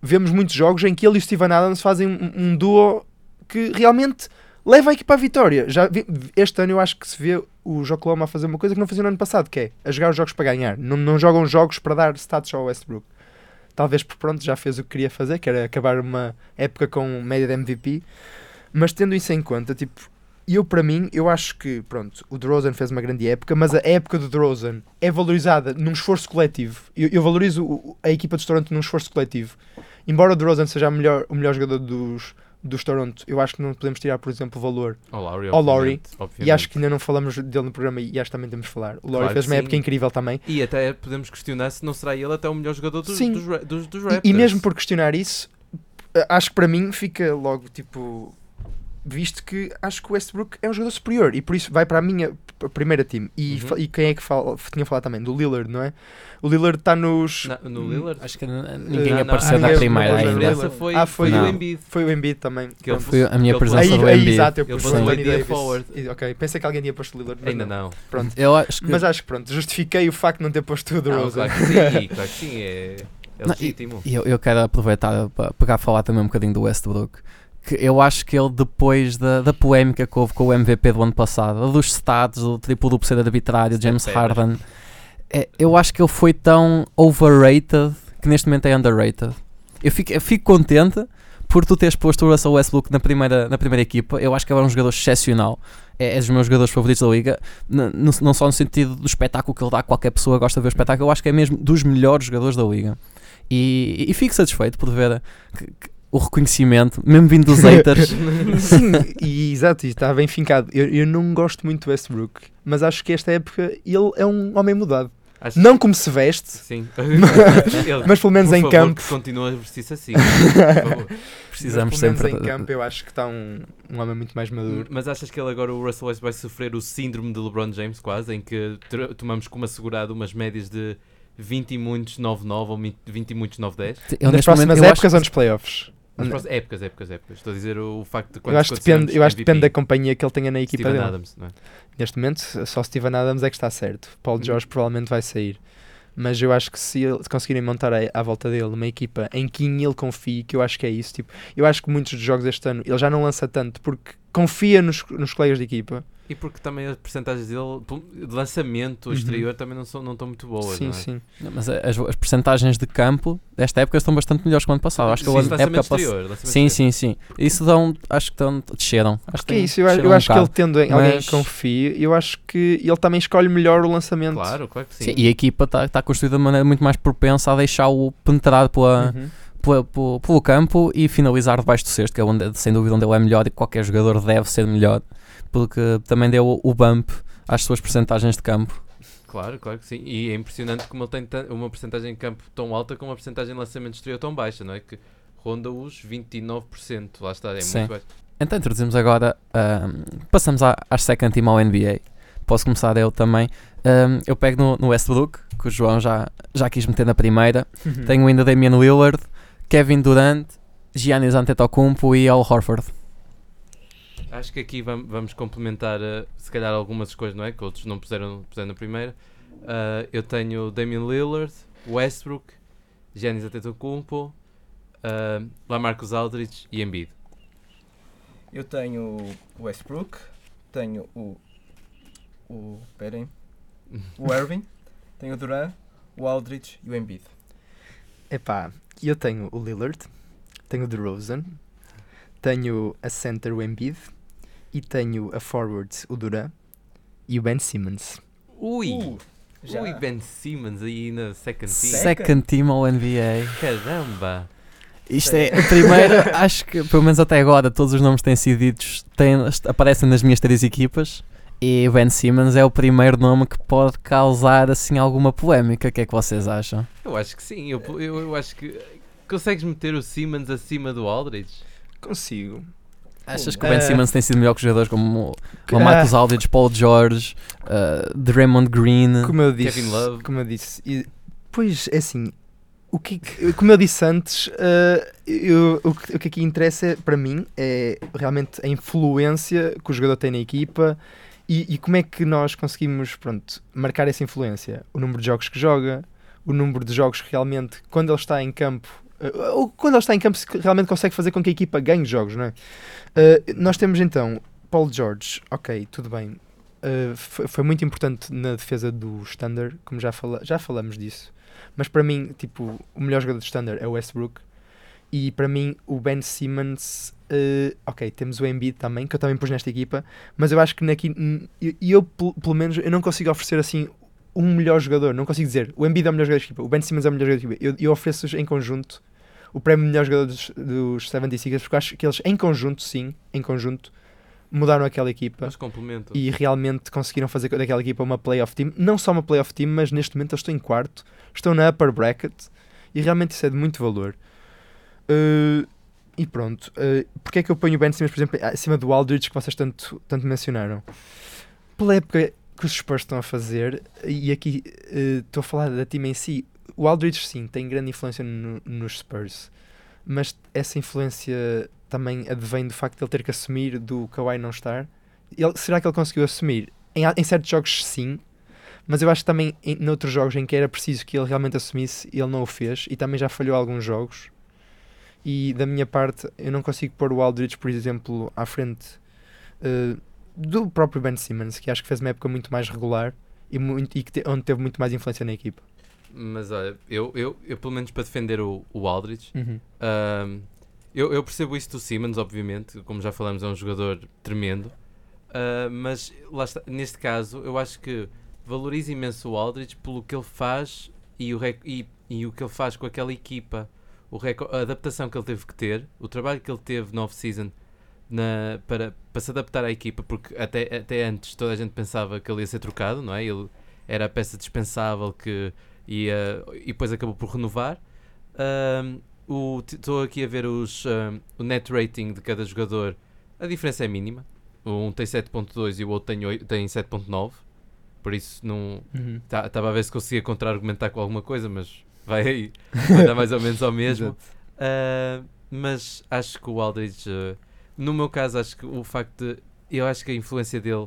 Vemos muitos jogos em que ele e o Steven Adams fazem um, um duo que realmente leva a equipa à vitória. Já vi- este ano eu acho que se vê o Oklahoma a fazer uma coisa que não fazia no ano passado, que é a jogar os jogos para ganhar. Não, não jogam jogos para dar status ao Westbrook. Talvez por pronto já fez o que queria fazer, que era acabar uma época com média de MVP. Mas tendo isso em conta, tipo, eu para mim, eu acho que, pronto, o DeRozan fez uma grande época, mas a época do DeRozan é valorizada num esforço coletivo. Eu, eu valorizo a equipa de Toronto num esforço coletivo. Embora o DeRozan seja melhor, o melhor jogador dos, dos Toronto, eu acho que não podemos tirar, por exemplo, o valor.
Ao Lowry,
Ao Lowry. E acho que ainda não falamos dele no programa e acho que também temos de falar. O Laurie
Claro
fez uma
sim.
época incrível também.
E até podemos questionar se não será ele até o melhor jogador dos, dos, dos, dos
E-
Raptors.
E, mesmo por questionar isso, acho que para mim fica logo tipo. Visto que acho que o Westbrook é um jogador superior e por isso vai para a minha primeira time. E,
Uhum.
e quem é que fala, tinha falado também? Do Lillard, não é? O Lillard está nos.
Na- no Lillard?
Acho que ninguém
Não, não,
apareceu
a
na primeira
a
ainda.
ainda.
foi,
Ah, foi
foi
o Embiid.
Foi o Embiid também.
Que ele.
Foi a minha presença
Aí,
do
aí,
Embiid.
exato, eu pus o Anthony
Embiid
Davis.
forward.
E- Ok, pensei que alguém tinha posto o Lillard. mas
Ainda
não.
não.
Pronto.
Eu acho que.
Mas acho que pronto, justifiquei o facto de não ter posto o
Não,
DeRozan.
claro que sim, claro que sim, é, é
Não, e-
legítimo.
E eu, eu quero aproveitar para pegar a falar também um bocadinho do Westbrook. Que eu acho que ele, depois da, da polémica que houve com o MVP do ano passado, dos stats, do triplo duplo ser arbitrário, James Harden, é, eu acho que ele foi tão overrated que neste momento é underrated. Eu fico, eu fico contente por tu teres posto o Russell Westbrook na primeira, na primeira equipa. Eu acho que ele é um jogador excepcional. É, é dos meus jogadores favoritos da liga. N- não, só no sentido do espetáculo que ele dá, qualquer pessoa gosta de ver o espetáculo. Eu acho que é mesmo dos melhores jogadores da liga. E, e fico satisfeito por ver que- que o reconhecimento, mesmo vindo dos haters.
Sim, e exato, e está bem fincado. Eu, eu não gosto muito do Westbrook, mas acho que esta época ele é um homem mudado.
Acho-
Não como se veste,
Sim. Ele-
mas pelo menos
por
em
favor,
campo.
que continue a vestir-se assim.
Precisamos
mas pelo menos
sempre.
em
de-
campo eu acho que está um, um homem muito mais maduro.
Mas achas que ele agora, o Russell Westbrook, vai sofrer o síndrome de LeBron James, quase, em que tomamos como assegurado umas médias de 20 e muitos 9-9 ou 20 e muitos 9-10?
Eu,
Nas próximas épocas
que-
ou nos playoffs?
Próximas- Épocas, épocas, épocas. Estou a dizer o facto de
Eu
quantos
acho que depende, eu acho depende da companhia que ele tenha na equipa
Steven
dele.
Adams, não é?
Neste momento, só Steven Adams é que está certo. Paul
Uhum.
George provavelmente vai sair. Mas eu acho que se conseguirem montar a- à volta dele uma equipa em quem ele confie, que eu acho que é isso, tipo, eu acho que muitos dos jogos este ano ele já não lança tanto porque confia nos, nos colegas de equipa.
E porque também as percentagens dele de lançamento
Uhum.
exterior também não, são, não estão muito boas.
sim,
não é?
sim.
Não, Mas as, as percentagens de campo desta época estão bastante melhores que o ano passado. Acho que
Sim,
o ano-
lançamento
época passada.
exterior, lançamento
Sim,
exterior.
sim, sim. Isso dão, acho que dão, desceram. Acho
Que é isso, eu, acho- eu
um
acho que ele tendo em alguém
Mas-
que confie, eu acho que ele também escolhe melhor o lançamento.
Claro, claro que sim.
Sim, e a equipa está tá construída de maneira muito mais propensa a deixá-lo penetrar pela,
Uhum.
pelo campo e finalizar debaixo do cesto, que é onde, sem dúvida onde ele é melhor e qualquer jogador deve ser melhor, porque também deu o, bump às suas percentagens de campo.
Claro, claro que sim. E é impressionante como ele tem uma percentagem em campo tão alta com uma percentagem de lançamento exterior tão baixa, não é? Que ronda os 29%. Lá está, é
Sim.
muito baixo.
Então introduzimos agora, ahm, passamos à, às second team ao NBA. Posso começar eu também. Ahm, eu pego no, no Westbrook, que o João já, já quis meter na primeira.
Uhum.
Tenho ainda Damian Lillard, Kevin Durant, Giannis Antetokounmpo e Al Horford.
Acho que aqui vam- vamos complementar, eh, se calhar, algumas escolhas, não é? Que outros não puseram, puseram na primeira. Ah, eu tenho Damian Lillard, Westbrook, Giannis Antetokounmpo, uh, Lamarcus Aldridge e Embiid.
Eu tenho o Westbrook, tenho o. o. Esperem. O Irving, tenho o Duran, o Aldridge e o Embiid.
Epá, eu tenho o Lillard, tenho o DeRozan, tenho a center o Embiid e tenho a forward o Duran e o Ben Simmons.
Ui!
Uh, já.
Ui, Ben Simmons aí na second team.
Second.
Team ao NBA.
Caramba!
Isto é a primeira, acho que pelo menos até agora todos os nomes têm sido ditos têm, aparecem nas minhas três equipas e Ben Simmons é o primeiro nome que pode causar assim alguma polémica. O que é que vocês acham?
Eu acho que sim. Eu, eu, eu acho que. Consegues meter o Simmons acima do Aldridge?
Consigo.
Achas que o Ben
Eh,
Simmons tem sido melhor que jogadores como o
Ah,
Marcus Aldridge, Paul George, uh, Draymond Green?
Como eu disse,
Kevin Love.
como eu disse, e- pois é assim, o que, como eu disse antes, eh, eu- o, que, o que aqui interessa é, para mim é realmente a influência que o jogador tem na equipa e, e como é que nós conseguimos pronto, marcar essa influência. O número de jogos que joga, o número de jogos que realmente, quando ele está em campo, ou quando ele está em campo, realmente consegue fazer com que a equipa ganhe jogos, não é? Eh, nós temos então Paul George, ok, tudo bem. Uh, foi, foi muito importante na defesa do Standard, como já, fala, já falamos disso. Mas para mim, tipo, o melhor jogador do Standard é o Westbrook. E para mim, o Ben Simmons. uh, ok, temos o Embiid também, que eu também pus nesta equipa. Mas eu acho que naqui. eu, eu, pel- pelo menos, eu não consigo oferecer assim um melhor jogador. Não consigo dizer o Embiid é o melhor jogador da equipa, o Ben Simmons é o melhor jogador da equipa. Eu, eu ofereço-os em conjunto o prémio melhor jogador dos, dos 76ers, porque eu acho que eles, em conjunto, sim, em conjunto, mudaram aquela equipa e realmente conseguiram fazer daquela equipa uma playoff team. Não só uma playoff team, mas neste momento eles estão em quarto, estão na upper bracket e realmente isso é de muito valor. Uh, e pronto, uh, porque é que eu ponho o Ben Simmons, por exemplo, acima do Aldridge que vocês tanto, tanto mencionaram? Pela época que os Spurs estão a fazer, e aqui uh, estou a falar da time em si, o Aldridge sim tem grande influência no- nos Spurs, mas essa influência também advém do facto de ele ter que assumir do Kawhi não estar. Ele- será que ele conseguiu assumir? Em, em certos jogos, sim, mas eu acho que também em noutros jogos em que era preciso que ele realmente assumisse, ele não o fez e também já falhou alguns jogos. E da minha parte, eu não consigo pôr o Aldridge, por exemplo, à frente eh, do próprio Ben Simmons, que acho que fez uma época muito mais regular e, muito, e que te- onde teve muito mais influência na equipa.
Mas olha, eu, eu, eu pelo menos para defender o, o Aldridge, ahm, eu, eu percebo isso do Simmons, obviamente, como já falamos, é um jogador tremendo. Ah, mas está, neste caso, eu acho que valorizo imenso o Aldridge pelo que ele faz e o, e, e o que ele faz com aquela equipa, o a adaptação que ele teve que ter, o trabalho que ele teve no off-season na- para, para se adaptar à equipa, porque até, até antes toda a gente pensava que ele ia ser trocado, não é? Ele era a peça dispensável que ia, e depois acabou por renovar. Estou aqui a ver os, o net rating de cada jogador, a diferença é mínima. Um tem 7.2 e o outro tem, tem 7.9. Por isso não, Estava a ver se conseguia contra-argumentar com alguma coisa, mas vai aí. Vai dar mais ou menos ao mesmo. Ah, mas acho que o Aldridge, ah, no meu caso, acho que o facto de. Eu acho que a influência dele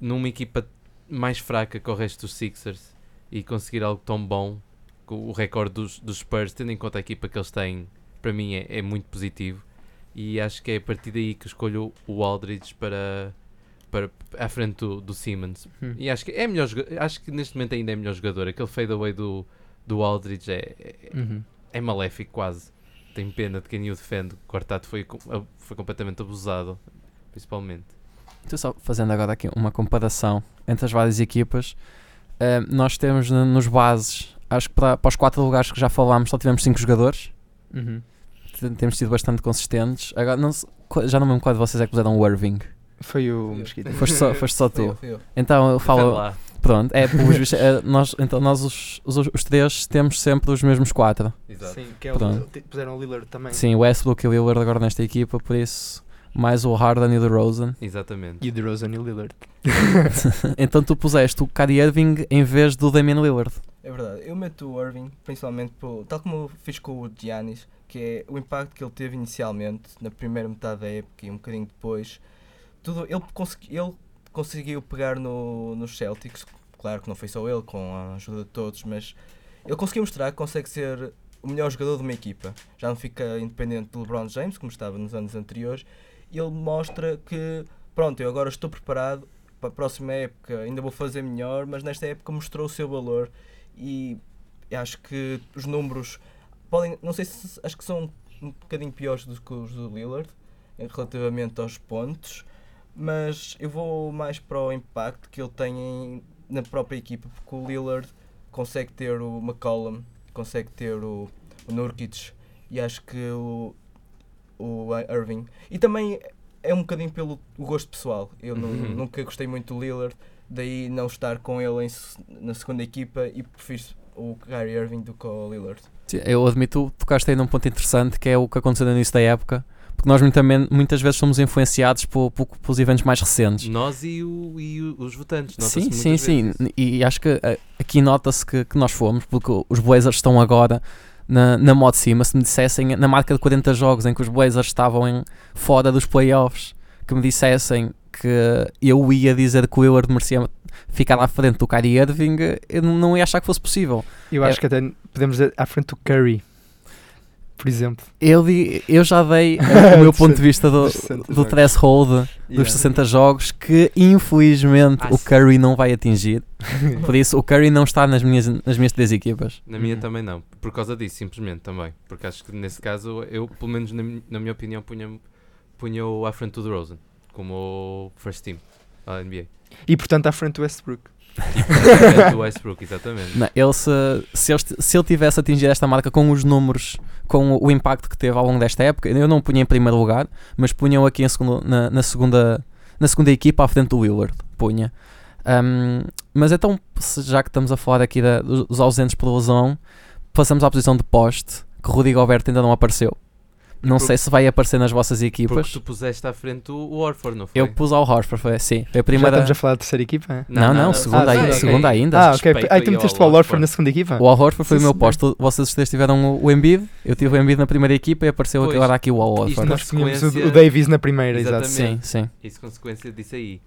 numa equipa mais fraca que o resto dos Sixers e conseguir algo tão bom, com o recorde dos, dos Spurs, tendo em conta a equipa que eles têm, para mim é, é muito positivo. E acho que é a partir daí que escolho o Aldridge para, para, à frente do, do Simmons.
Hum.
E acho que é melhor acho que neste momento ainda é melhor jogador. Aquele fadeaway do, do Aldridge é, é,
Uhum.
é maléfico quase. Tem pena de quem o defende. O quartato foi, foi completamente abusado, principalmente.
Estou só fazendo agora aqui uma comparação entre as várias equipas. Eh, nós temos no- nos bases, acho que para, para os quatro lugares que já falámos, só tivemos cinco jogadores.
Uhum.
Temos sido bastante consistentes. Agora, não já não me lembro qual de vocês é que puseram o Irving.
Foi o
eu.
Mesquita.
Foste só, foste só
eu,
tu.
fui eu.
Então eu falo.
lá.
Pronto, é, é, nós, então nós os, os, os três temos sempre os mesmos quatro.
Exato.
Sim, que é o, puseram o Lillard também.
Sim, o Westbrook e o Lillard agora nesta equipa, por isso mais o Harden e o DeRozan.
Exatamente.
E o DeRozan e o Lillard.
então tu puseste o Kyrie Irving em vez do Damian Lillard.
É verdade, eu meto o Irving, principalmente por, tal como fiz com o Giannis, que é o impacto que ele teve inicialmente, na primeira metade da época e um bocadinho depois. Tudo, ele, consegui, ele conseguiu pegar no, nos Celtics, claro que não foi só ele, com a ajuda de todos, mas ele conseguiu mostrar que consegue ser o melhor jogador de uma equipa. Já não fica independente do LeBron James, como estava nos anos anteriores, ele mostra que, pronto, eu agora estou preparado para a próxima época, ainda vou fazer melhor, mas nesta época mostrou o seu valor. E acho que os números podem, não sei se acho que são um bocadinho piores do que os do Lillard relativamente aos pontos, mas eu vou mais para o impacto que ele tem em- na própria equipa, porque o Lillard consegue ter o McCollum, consegue ter o, o Nurkic e acho que o, o Irving e também é um bocadinho pelo gosto pessoal. Eu
Uhum.
nunca gostei muito do Lillard, daí não estar com ele em na segunda equipa e prefiro o Kyrie Irving do que o Lillard.
Sim, Eu admito, tocaste aí num ponto interessante que é o que aconteceu no início da época, porque nós muitas vezes somos influenciados por, por, pelos eventos mais recentes.
Nós e, o, e os votantes. nota-se
Sim, sim, sim.
vezes isso.
E acho que eh, aqui nota-se que, que nós fomos, porque os Blazers estão agora na, na modo cima. Se me dissessem na marca de 40 jogos em que os Blazers estavam em, fora dos playoffs, que me dissessem que eu ia dizer que o Lillard merecia ficar à frente do Kyrie Irving, eu não- ia achar que fosse possível.
Eu
É-
acho que até podemos dizer à frente do Curry, por exemplo.
Eu, di- eu já dei eh, o meu ponto de vista do,
Dos 60
do threshold dos
Yeah.
60 jogos que infelizmente
Ah,
o. Curry não vai atingir. Por isso o Curry não está nas minhas, nas minhas três equipas.
Na minha
Uhum.
também não. Por causa disso, simplesmente também. Porque acho que nesse caso, eu, pelo menos na, na minha opinião, punha, punha-o à frente do DeRozan. Como o first team da NBA.
E portanto à frente do Westbrook.
Frente do Westbrook, exatamente.
Não, ele se, se, ele, se ele tivesse atingido esta marca com os números, com o, impacto que teve ao longo desta época, eu não o punha em primeiro lugar, mas punha-o aqui segundo, na, na segunda, na segunda equipa à frente do Willard. Punha. Ahm, mas então, já que estamos a falar aqui da- dos ausentes por lesão, passamos à posição de poste, que o Rudy Gobert ainda não apareceu. Não sei se vai aparecer nas vossas
Porque
equipas.
tu puseste à frente o Orford, não foi?
Eu pus ao Horford, foi assim. Foi a
Já
primeira.
estamos a falar da terceira equipa? é?
Não, não, segunda,
Ah,
ainda,
sim,
segunda ainda.
Ah, ok.
respeito
Ah, tu
aí
meteste o Al Horford. na segunda equipa?
O Al Horford foi
Sim,
o meu posto. Vocês três tiveram o, Embiid, eu tive o Embiid na primeira equipa e apareceu
Pois,
agora aqui o Al Horford.
Nós tínhamos o, o Davis na primeira, exato.
Exatamente.
Sim, sim.
Isso consequência disso aí.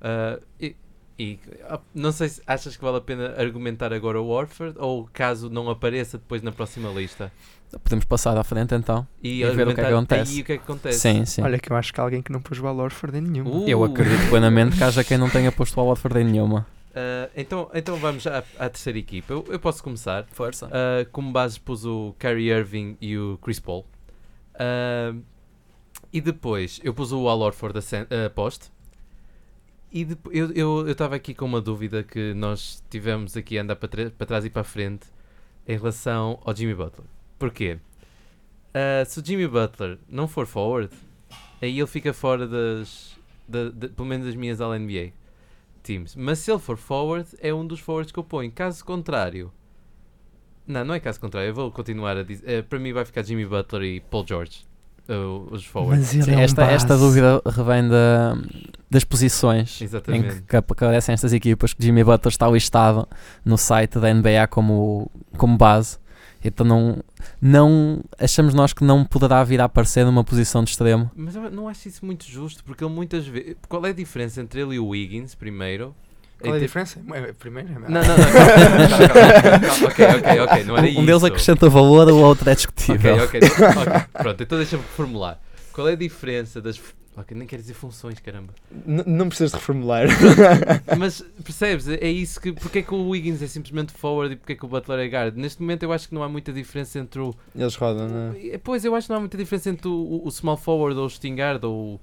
Ah, e, e, ah, não sei se achas que vale a pena argumentar agora o Orford ou caso não apareça depois na próxima lista.
Podemos passar à frente então.
E,
E ver o que é que acontece.
o que é que acontece.
Sim, sim.
Olha que eu acho que há alguém que não pôs o Al Horford em nenhum.
Uh,
Eu acredito plenamente que haja quem não tenha posto o Al Horford em nenhuma.
ah, então, então vamos à, à terceira equipa. Eu, eu posso começar.
Força.
Ah, como base pus o Kyrie Irving e o Chris Paul. Ah, e depois eu pus o Al Horford a, poste. E depo- eu estava aqui com uma dúvida que nós tivemos aqui a andar para, para trás e para a frente em relação ao Jimmy Butler. Porquê? Ah, se o Jimmy Butler não for forward, aí ele fica fora das. da- da- pelo menos das minhas All-NBA teams. Mas se ele for forward, é um dos forwards que eu ponho. Caso contrário. Não, não é caso contrário. Eu vou continuar a dizer. eh, para mim vai ficar Jimmy Butler e Paul George. uh, os forwards.
Sim,
é um
esta, esta dúvida revém da, das posições em
Exatamente.
que, que aparecem estas equipas, que Jimmy Butler está listado no site da NBA como, como base. Então não, não achamos nós que não poderá vir a aparecer numa posição de extremo.
Mas eu não acho isso muito justo, porque ele muitas vezes. Qual é a diferença entre ele e o Wiggins, primeiro?
Qual é a diferença? É, Primeiro é
Não, não, não. calma, calma, calma, calma. Ok, ok, ok. Não era
Um deles
isso.
acrescenta valor, o outro é discutível.
ok. ok. Pronto, então deixa-me formular. Qual é a diferença das, nem quero dizer funções, caramba.
N- não precisas de reformular.
Mas percebes? É isso que. Porque é que o Wiggins é simplesmente forward e porque é que o Butler é guard? Neste momento eu acho que não há muita diferença entre o.
Eles rodam, não é?
Pois eu acho que não há muita diferença entre o, o small forward ou o shooting guard ou.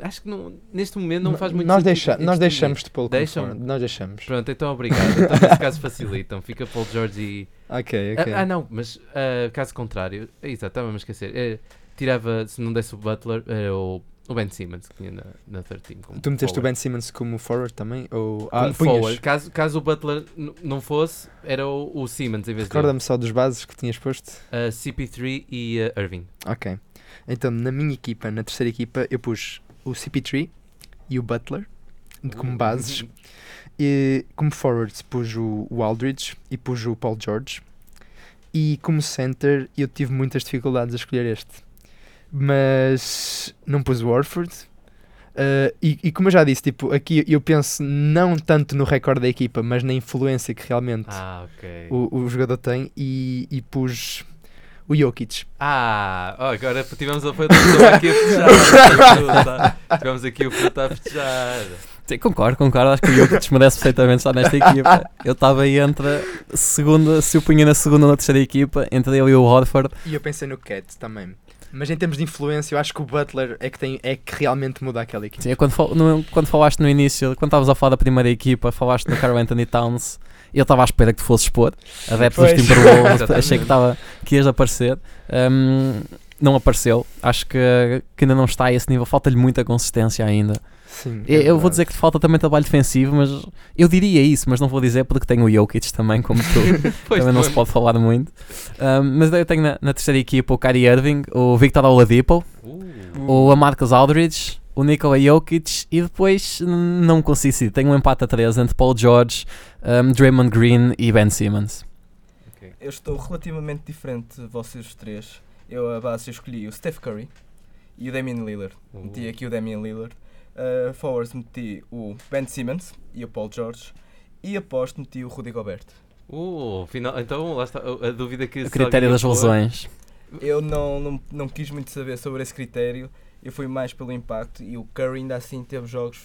Acho que não, neste momento não faz muito
nós deixa, nós deixamos de pô-lo como
Deixam?
Nós deixamos.
Pronto, então obrigado. Então nesse caso facilitam. Fica Paul George e.
Ok, ok.
Ah, ah, não, mas ah, caso contrário. É exato, estava-me a esquecer. Eh, tirava, se não desse o Butler, era o, o Ben Simmons que tinha na, na third team. como
Tu meteste o
forward.
Ben Simmons como forward também? Ou...
Como
Ah, punhas.
forward. Caso, caso o Butler não fosse, era o, o Simmons em vez de
Recorda-me só dos bases que tinhas posto.
uh, CP3 e uh, Irving.
Ok. Então, na minha equipa, na terceira equipa, eu pus o CP3 e o Butler como bases. E como forwards pus o, o Aldridge e pus o Paul George. E como center eu tive muitas dificuldades a escolher este. Mas não pus o Warford. Uh, e, e como eu já disse, tipo, aqui eu penso não tanto no recorde da equipa, mas na influência que realmente
Ah, ok.
o, o jogador tem. E, e pus o Jokic.
Ah, oh, agora tivemos a fruta aqui a festejar. tivemos aqui o fruta a festejar.
Sim, concordo, concordo. Acho que o Jokic merece perfeitamente estar nesta equipa. Eu estava aí entre a segunda, se eu punha na segunda ou na terceira equipa, entre ele e o Horford.
E eu pensei no Cat também. Mas em termos de influência, eu acho que o Butler é que, tem, é que realmente muda aquela equipa.
Sim, quando, fal- no- quando falaste no início, quando estavas a falar da primeira equipa, falaste do Carl Anthony Towns. Eu estava à espera que tu fosses expor, adepto dos. Timberwolves, achei que, estava, que ias aparecer. Hum, não apareceu, acho que, que ainda não está a esse nível, falta-lhe muita consistência ainda.
Sim,
Eu, eu vou dizer que falta também trabalho defensivo, mas eu diria isso, mas não vou dizer porque tenho o Jokic também, como tu.
Pois
também não
foi.
se pode falar muito. Um, mas daí eu tenho na, na terceira equipa o Kyrie Irving, o Victor Oladipo,
Uh,
o Amarcus Aldridge, o Nikola Jokic e depois não consigo decidir. Tenho um empate a 3 entre Paul George, um, Draymond Green e Ben Simmons.
ok.
Eu estou relativamente diferente de vocês os três. Eu, a base, escolhi o Steph Curry e o Damian Lillard.
Uh.
Meti aqui o Damian Lillard. Uh, forwards meti o Ben Simmons e o Paul George. E aposto meti o Rudy Gobert.
Uh, final, então lá está a, a dúvida que
O critério das lesões.
Eu não, não, não quis muito saber sobre esse critério. Eu fui mais pelo impacto e o Curry ainda assim teve jogos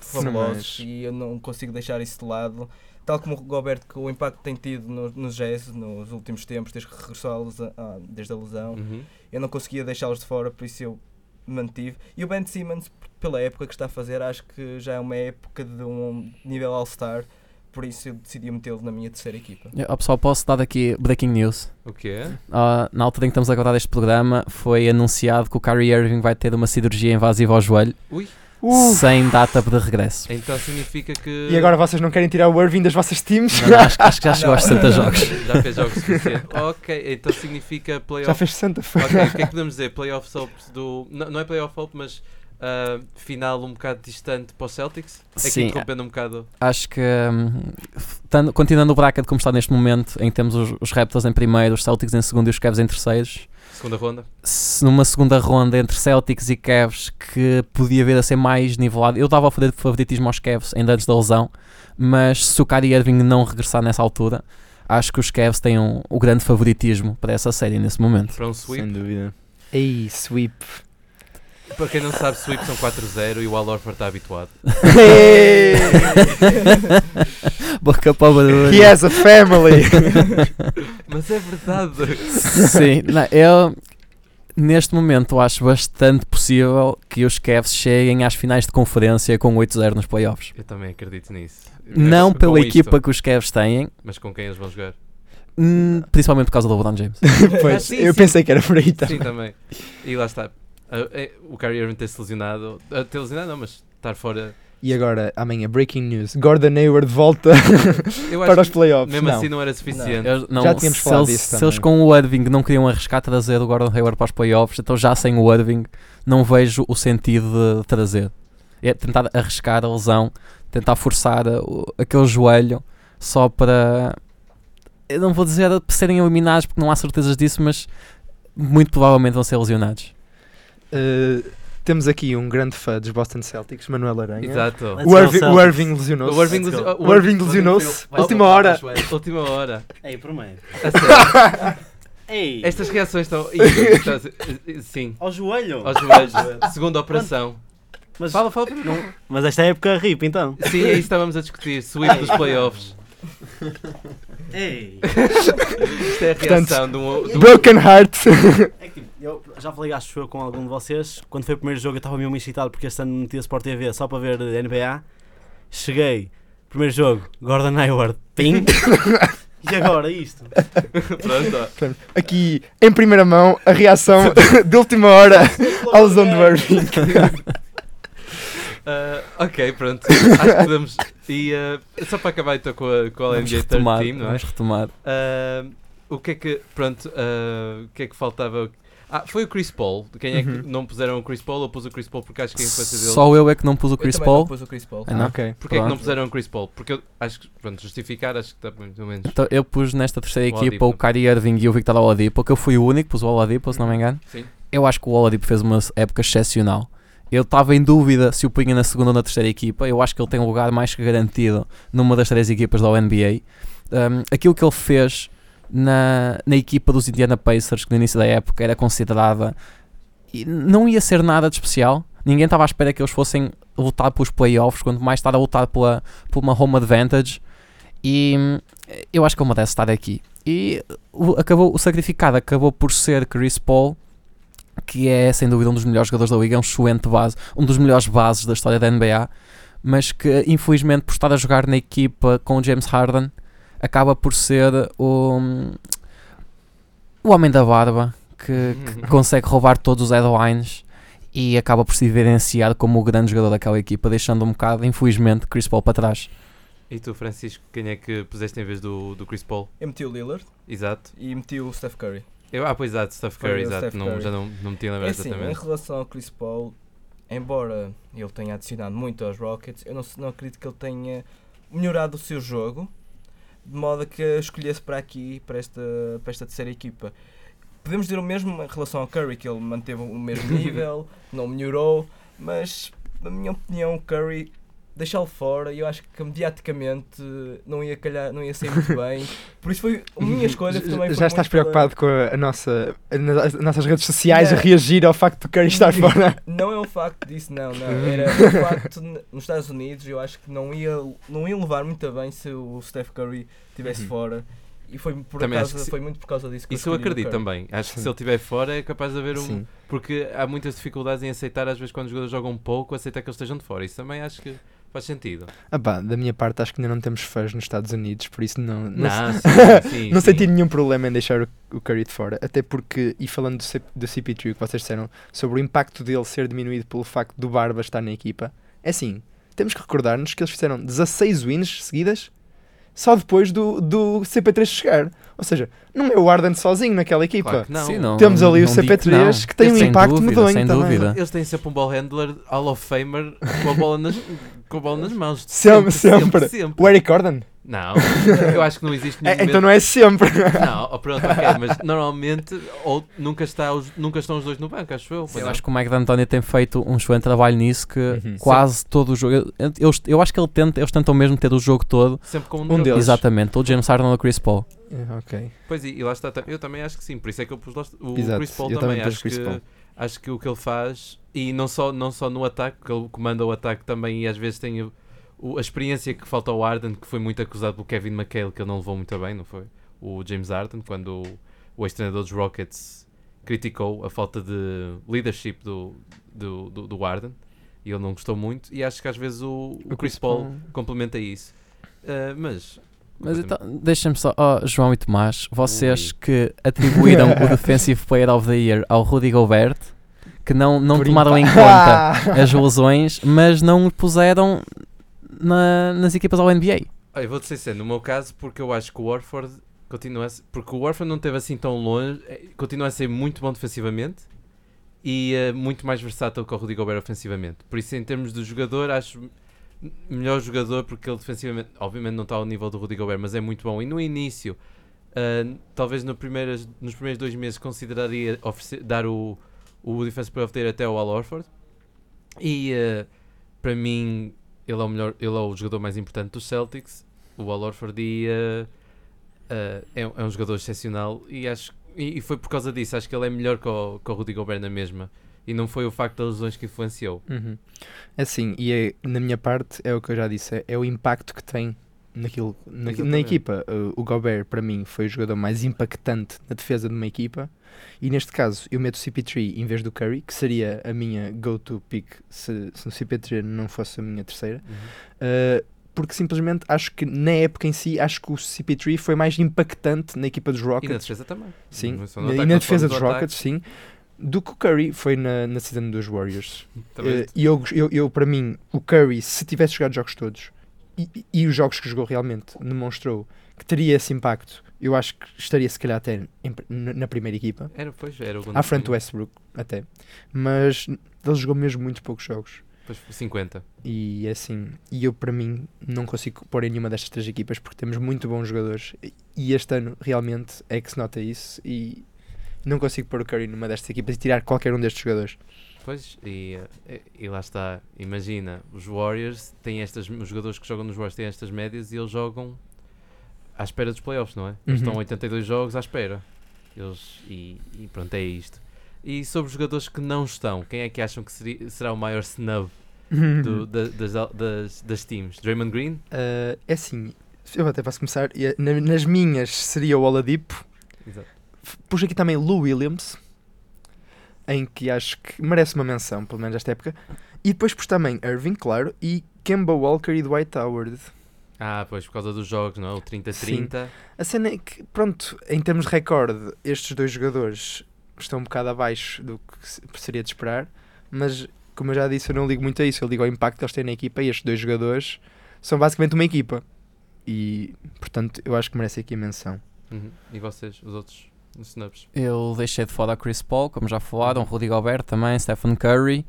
fabulosos e eu não consigo deixar isso de lado. Tal como o Gobert, que o impacto que tem tido no, no Jazz nos últimos tempos, desde que regressou à lesão- ah, desde a lesão,
Uhum.
eu não conseguia deixá-los de fora, por isso eu mantive. E o Ben Simmons, pela época que está a fazer, acho que já é uma época de um nível All-Star, por isso eu decidi metê-lo na minha terceira equipa.
Oh, pessoal, posso dar aqui breaking news?
O quê?
Ah, na altura em que estamos a gravar este programa, foi anunciado que o Kyrie Irving vai ter uma cirurgia invasiva ao joelho,
Ui.
Uh,
sem data de regresso.
Então significa que.
e agora vocês não querem tirar o Irving das vossas teams?
Não, não, acho, acho que já chegou aos 60 jogos.
Já fez jogos suficientes. ok, então significa
Já
playoff.
fez 60, foi.
Ok, o que é que podemos dizer? Playoff do. Não, não é playoff hope, mas ah, final um bocado distante para os Celtics? Aqui
Sim.
interrompendo um bocado.
Acho que, hum, continuando o bracket como está neste momento, em que temos os, os Raptors em primeiro, os Celtics em segundo e os Cavs em terceiros,
Segunda ronda.
se numa segunda ronda entre Celtics e Cavs que podia vir a ser mais nivelado, eu dava o favor- favoritismo aos Cavs ainda antes da lesão, mas se o Kyrie Irving não regressar nessa altura, acho que os Cavs têm um- o grande favoritismo para essa série nesse momento.
Para um sweep.
Sem dúvida. Ei, sweep.
Para quem não sabe, sweep são 4-0 e o Al Horford está habituado.
Boca para o.
He has a family.
Mas é verdade.
Sim, não, eu neste momento acho bastante possível que os Cavs cheguem às finais de conferência com 8-0 nos playoffs.
Eu também acredito nisso.
Não pela
isto,
equipa que os Cavs têm,
Mas com quem eles vão jogar?
hum, principalmente por causa do LeBron James.
pois,
Ah, sim,
eu
sim.
pensei que era por aí também.
Sim, também. E lá está. Ah, é, o Kyrie Irving ter-se lesionado. ah, ter lesionado não, mas estar fora.
E agora, amanhã, breaking news. Gordon Hayward volta para os playoffs.
mesmo
não.
assim não era suficiente.
Eu- não,
Já tínhamos
se
falado
eles,
disso
se eles com o Irving não queriam arriscar trazer o Gordon Hayward para os playoffs, então já sem o Irving não vejo o sentido de trazer. É tentar arriscar a lesão, tentar forçar uh, o- aquele joelho só para. Eu não vou dizer para serem eliminados porque não há certezas disso, mas muito provavelmente vão ser lesionados.
Uh, temos aqui um grande fã dos Boston Celtics, Manuel Aranha.
Exato.
O
go,
Irving, o. Irving lesionou-se.
O Irving.
O Irving lesionou-se. Última hora.
para.
Última hora.
Ei, prometo.
A.
Ei,
Estas reações estão. Eh, Sim,
ao joelho.
aos joelhos. Segunda operação.
Mas,
Fala, fala.
não- mas esta época RIP então.
Sim, é isso que estávamos a discutir. Sweep dos playoffs.
Ei.
Isto é a
Portanto,
reação de um. de um-
Broken Heart.
É que tipo, eu já falei, acho eu, com algum de vocês. Quando foi o primeiro jogo, eu estava mesmo excitado porque este ano metia Sport TV só para ver NBA. Cheguei, primeiro jogo, Gordon Hayward, ping. e agora isto?
Pronto.
Aqui, em primeira mão, a reação de última hora lesão de Irving.
Ah, ok, pronto. Acho que podemos. E ah, só para acabar então com a, com a
Vamos
NBA
retomar,
Team, não é?
vamos retomar.
Ah, o que é que. Pronto, ah, o que é que faltava? Ah, foi o Chris Paul. Quem é que
Uhum.
não puseram o Chris Paul? Eu pus o Chris Paul porque acho que a influência dele.
Só eu é que não pus o
Eu
Chris
não
Paul.
pus o Chris Paul.
Ah, não?
ok.
Porquê é que não puseram o Chris Paul? Porque eu acho que, pronto, justificar, acho que está mais ou menos.
Então, eu pus nesta terceira
O
equipa
Oladipo.
o Kyrie Irving e o Victor Oladipo, que eu fui o único que pus o Oladipo, se não me engano.
Sim.
Eu acho que o Oladipo fez uma época excepcional. Eu estava em dúvida se o punha na segunda ou na terceira equipa. Eu acho que ele tem um lugar mais que garantido numa das três equipas da NBA. Um, aquilo que ele fez na, na equipa dos Indiana Pacers, que no início da época era considerada. e Não ia ser nada de especial. Ninguém estava à espera que eles fossem lutar pelos playoffs, quanto mais estar a lutar por uma home advantage. E hum, eu acho que ele merece estar aqui. E o, acabou, o sacrificado acabou por ser Chris Paul, que é sem dúvida um dos melhores jogadores da liga, um excelente base, um dos melhores bases da história da NBA, mas que infelizmente por estar a jogar na equipa com James Harden acaba por ser o, o homem da barba que, que consegue roubar todos os headlines e acaba por se evidenciar como o grande jogador daquela equipa, deixando um bocado, infelizmente, Chris Paul para trás.
E tu, Francisco, quem é que puseste em vez do, do Chris Paul?
Eu meti o Lillard
Exato.
e meti o Steph Curry.
Eu, ah, pois exato, Steph Curry, exato.
Steph
Não,
Curry.
já não, não me tinha
É
lembrado
assim, em
exatamente.
relação ao Chris Paul, embora ele tenha adicionado muito aos Rockets, eu não, não acredito que ele tenha melhorado o seu jogo de modo a que escolhesse para aqui, para esta, para esta terceira equipa. Podemos dizer o mesmo em relação ao Curry, que ele manteve o mesmo nível, não melhorou, mas na minha opinião o Curry deixá-lo fora e eu acho que mediaticamente não ia calhar, não ia sair muito bem. Por isso foi a minha escolha também
Já estás
pela-
preocupado com a, a nossa, a, nossas redes sociais a
Não.
reagir ao facto de Curry estar fora?
Não é o facto disso, não, não. Era o facto de, nos Estados Unidos eu acho que não ia, não ia levar muito bem se o Steph Curry estivesse
Uhum.
fora. E foi, por
Também
causa,
que
foi muito por causa disso que
Isso eu
o
acredito também. Acho que
Sim.
se ele estiver fora é capaz de haver um.
Sim.
Porque há muitas dificuldades em aceitar, às vezes, quando os jogadores jogam pouco, aceitar que eles estejam de fora. Isso também acho que faz sentido.
Ah pá, da minha parte acho que ainda não temos fãs nos Estados Unidos, por isso não, não,
Não,
se-
sim, sim,
não senti nenhum problema em deixar o, o Curry de fora. Até porque, e falando do, C- do CP3 que vocês disseram, sobre o impacto dele ser diminuído pelo facto do Barba estar na equipa, é assim, temos que recordar-nos que eles fizeram 16 wins seguidas só depois do, do CP3 chegar. Ou seja, não é o Arden sozinho naquela equipa.
Claro não.
Sim, não-
Temos ali o
não que
CP3
não.
que tem um impacto
dúvida,
medonho
sem
também.
dúvida.
Eles têm sempre um ball handler Hall of Famer com a bola nas, com a bola nas mãos.
Sempre, sempre.
sempre.
O Eric Gordon?
Não, eu acho que não existe nenhum
É, então não é sempre.
Não, oh, pronto, ok, mas normalmente ou nunca, está os, nunca estão os dois no banco, acho eu.
Eu acho que o Mike D'Antoni tem feito um excelente trabalho nisso que
Uhum.
quase todo o jogo. Eu, eu, eu acho que ele tenta, eles tentam mesmo ter o jogo todo.
Sempre com um,
Um
deles.
deles.
Exatamente, o James Harden ou o Chris Paul.
É, ok.
Pois e, e lá está, eu também acho que sim, por isso é que eu pus lá o
Exato,
Chris Paul
eu
também.
também
acho,
Chris
que,
Paul.
acho que o que ele faz, e não só, não só no ataque, porque ele comanda o ataque também e às vezes tem o- a experiência que falta ao Arden, que foi muito acusado pelo Kevin McHale, que ele não levou muito bem, não foi? O James Arden, quando o, o ex-treinador dos Rockets criticou a falta de leadership do, do, do, do Arden e ele não gostou muito. E acho que às vezes o, o Chris Paul complementa isso. Ah, mas
Mas então, deixem-me só, oh, João e Tomás, vocês
Ui.
que atribuíram o Defensive Player of the Year ao Rudy Gobert, que não, não
Por
tomaram em conta as lesões, mas não puseram na- nas equipas ao NBA.
Olha, vou-te ser no meu caso, porque eu acho que o Warford continua a porque o Warford não esteve assim tão longe, eh, continua a ser muito bom defensivamente e eh, muito mais versátil que o Rudy Gobert ofensivamente. Por isso, em termos de jogador, acho melhor jogador porque ele defensivamente, obviamente não está ao nível do Rudy Gobert, mas é muito bom. E no início, ah, talvez no primeiras, nos primeiros dois meses consideraria oferecer- dar o, o Defensive Player of the Year até ao Al Horford. E eh, para mim, ele é o melhor, ele é o jogador mais importante dos Celtics, o Al Horford e eh, eh, é, um- é um jogador excepcional e acho E, e foi por causa disso, acho que ele é melhor que o, que o Rudy Gobert na mesma. E não foi o facto das lesões que influenciou.
Uhum. Assim, e é, na minha parte, é o que eu já disse, é, é o impacto que tem naquilo, na, na equipa. Uh, o Gobert, para mim, foi o jogador mais impactante na defesa de uma equipa. E neste caso, eu meto o CP3 em vez do Curry, que seria a minha go-to pick se, se o CP3 não fosse a minha terceira. Uh, porque simplesmente acho que na época em si, acho que o CP3 foi mais impactante na equipa dos
E na
Rockets.
defesa também.
Sim,
é
e na
nós
defesa dos. Rockets, sim. Do que o Curry foi na, na season dos Warriors. Eh, E eu, eu, eu, para mim, o Curry, se tivesse jogado os jogos todos e- e os jogos que jogou realmente demonstrou que teria esse impacto, eu acho que estaria se calhar até em na primeira equipa,
Era, pois, era
à frente do Westbrook até. Mas ele jogou mesmo muito poucos jogos.
Depois 50.
E é assim, e eu para mim não consigo pôr em nenhuma destas três equipas porque temos muito bons jogadores e este ano realmente é que se nota isso e não consigo pôr o Curry numa destas equipas e tirar qualquer um destes jogadores.
Pois, e, eh, e lá está. Imagina, os Warriors têm estas. Os jogadores que jogam nos Warriors têm estas médias e eles jogam à espera dos playoffs, não é? Eles
Uhum.
estão 82 jogos à espera. Eles, e, e pronto, é isto. E sobre os jogadores que não estão, quem é que acham que seria- será o maior snub do- da- das, das, das teams? Draymond Green?
Uh, é assim, eu até posso começar. eh, na- nas minhas seria o Oladipo.
Exato.
Pus aqui também Lou Williams, em que acho que merece uma menção, pelo menos esta época. E depois pus também Irving, claro, e Kemba Walker e Dwight Howard.
Ah, pois, por causa dos jogos, não é? O 30-30.
A cena é que, pronto, em termos de recorde, estes dois jogadores estão um bocado abaixo do que se- seria de esperar, mas como eu já disse, eu não ligo muito a isso, eu ligo ao impacto que eles têm na equipa e estes dois jogadores são basicamente uma equipa. E, portanto, eu acho que merece aqui a menção.
Uhum. E vocês, os outros snubs?
Eu deixei de fora Chris Paul, como já falaram, Rudy Gobert também, Stephen Curry.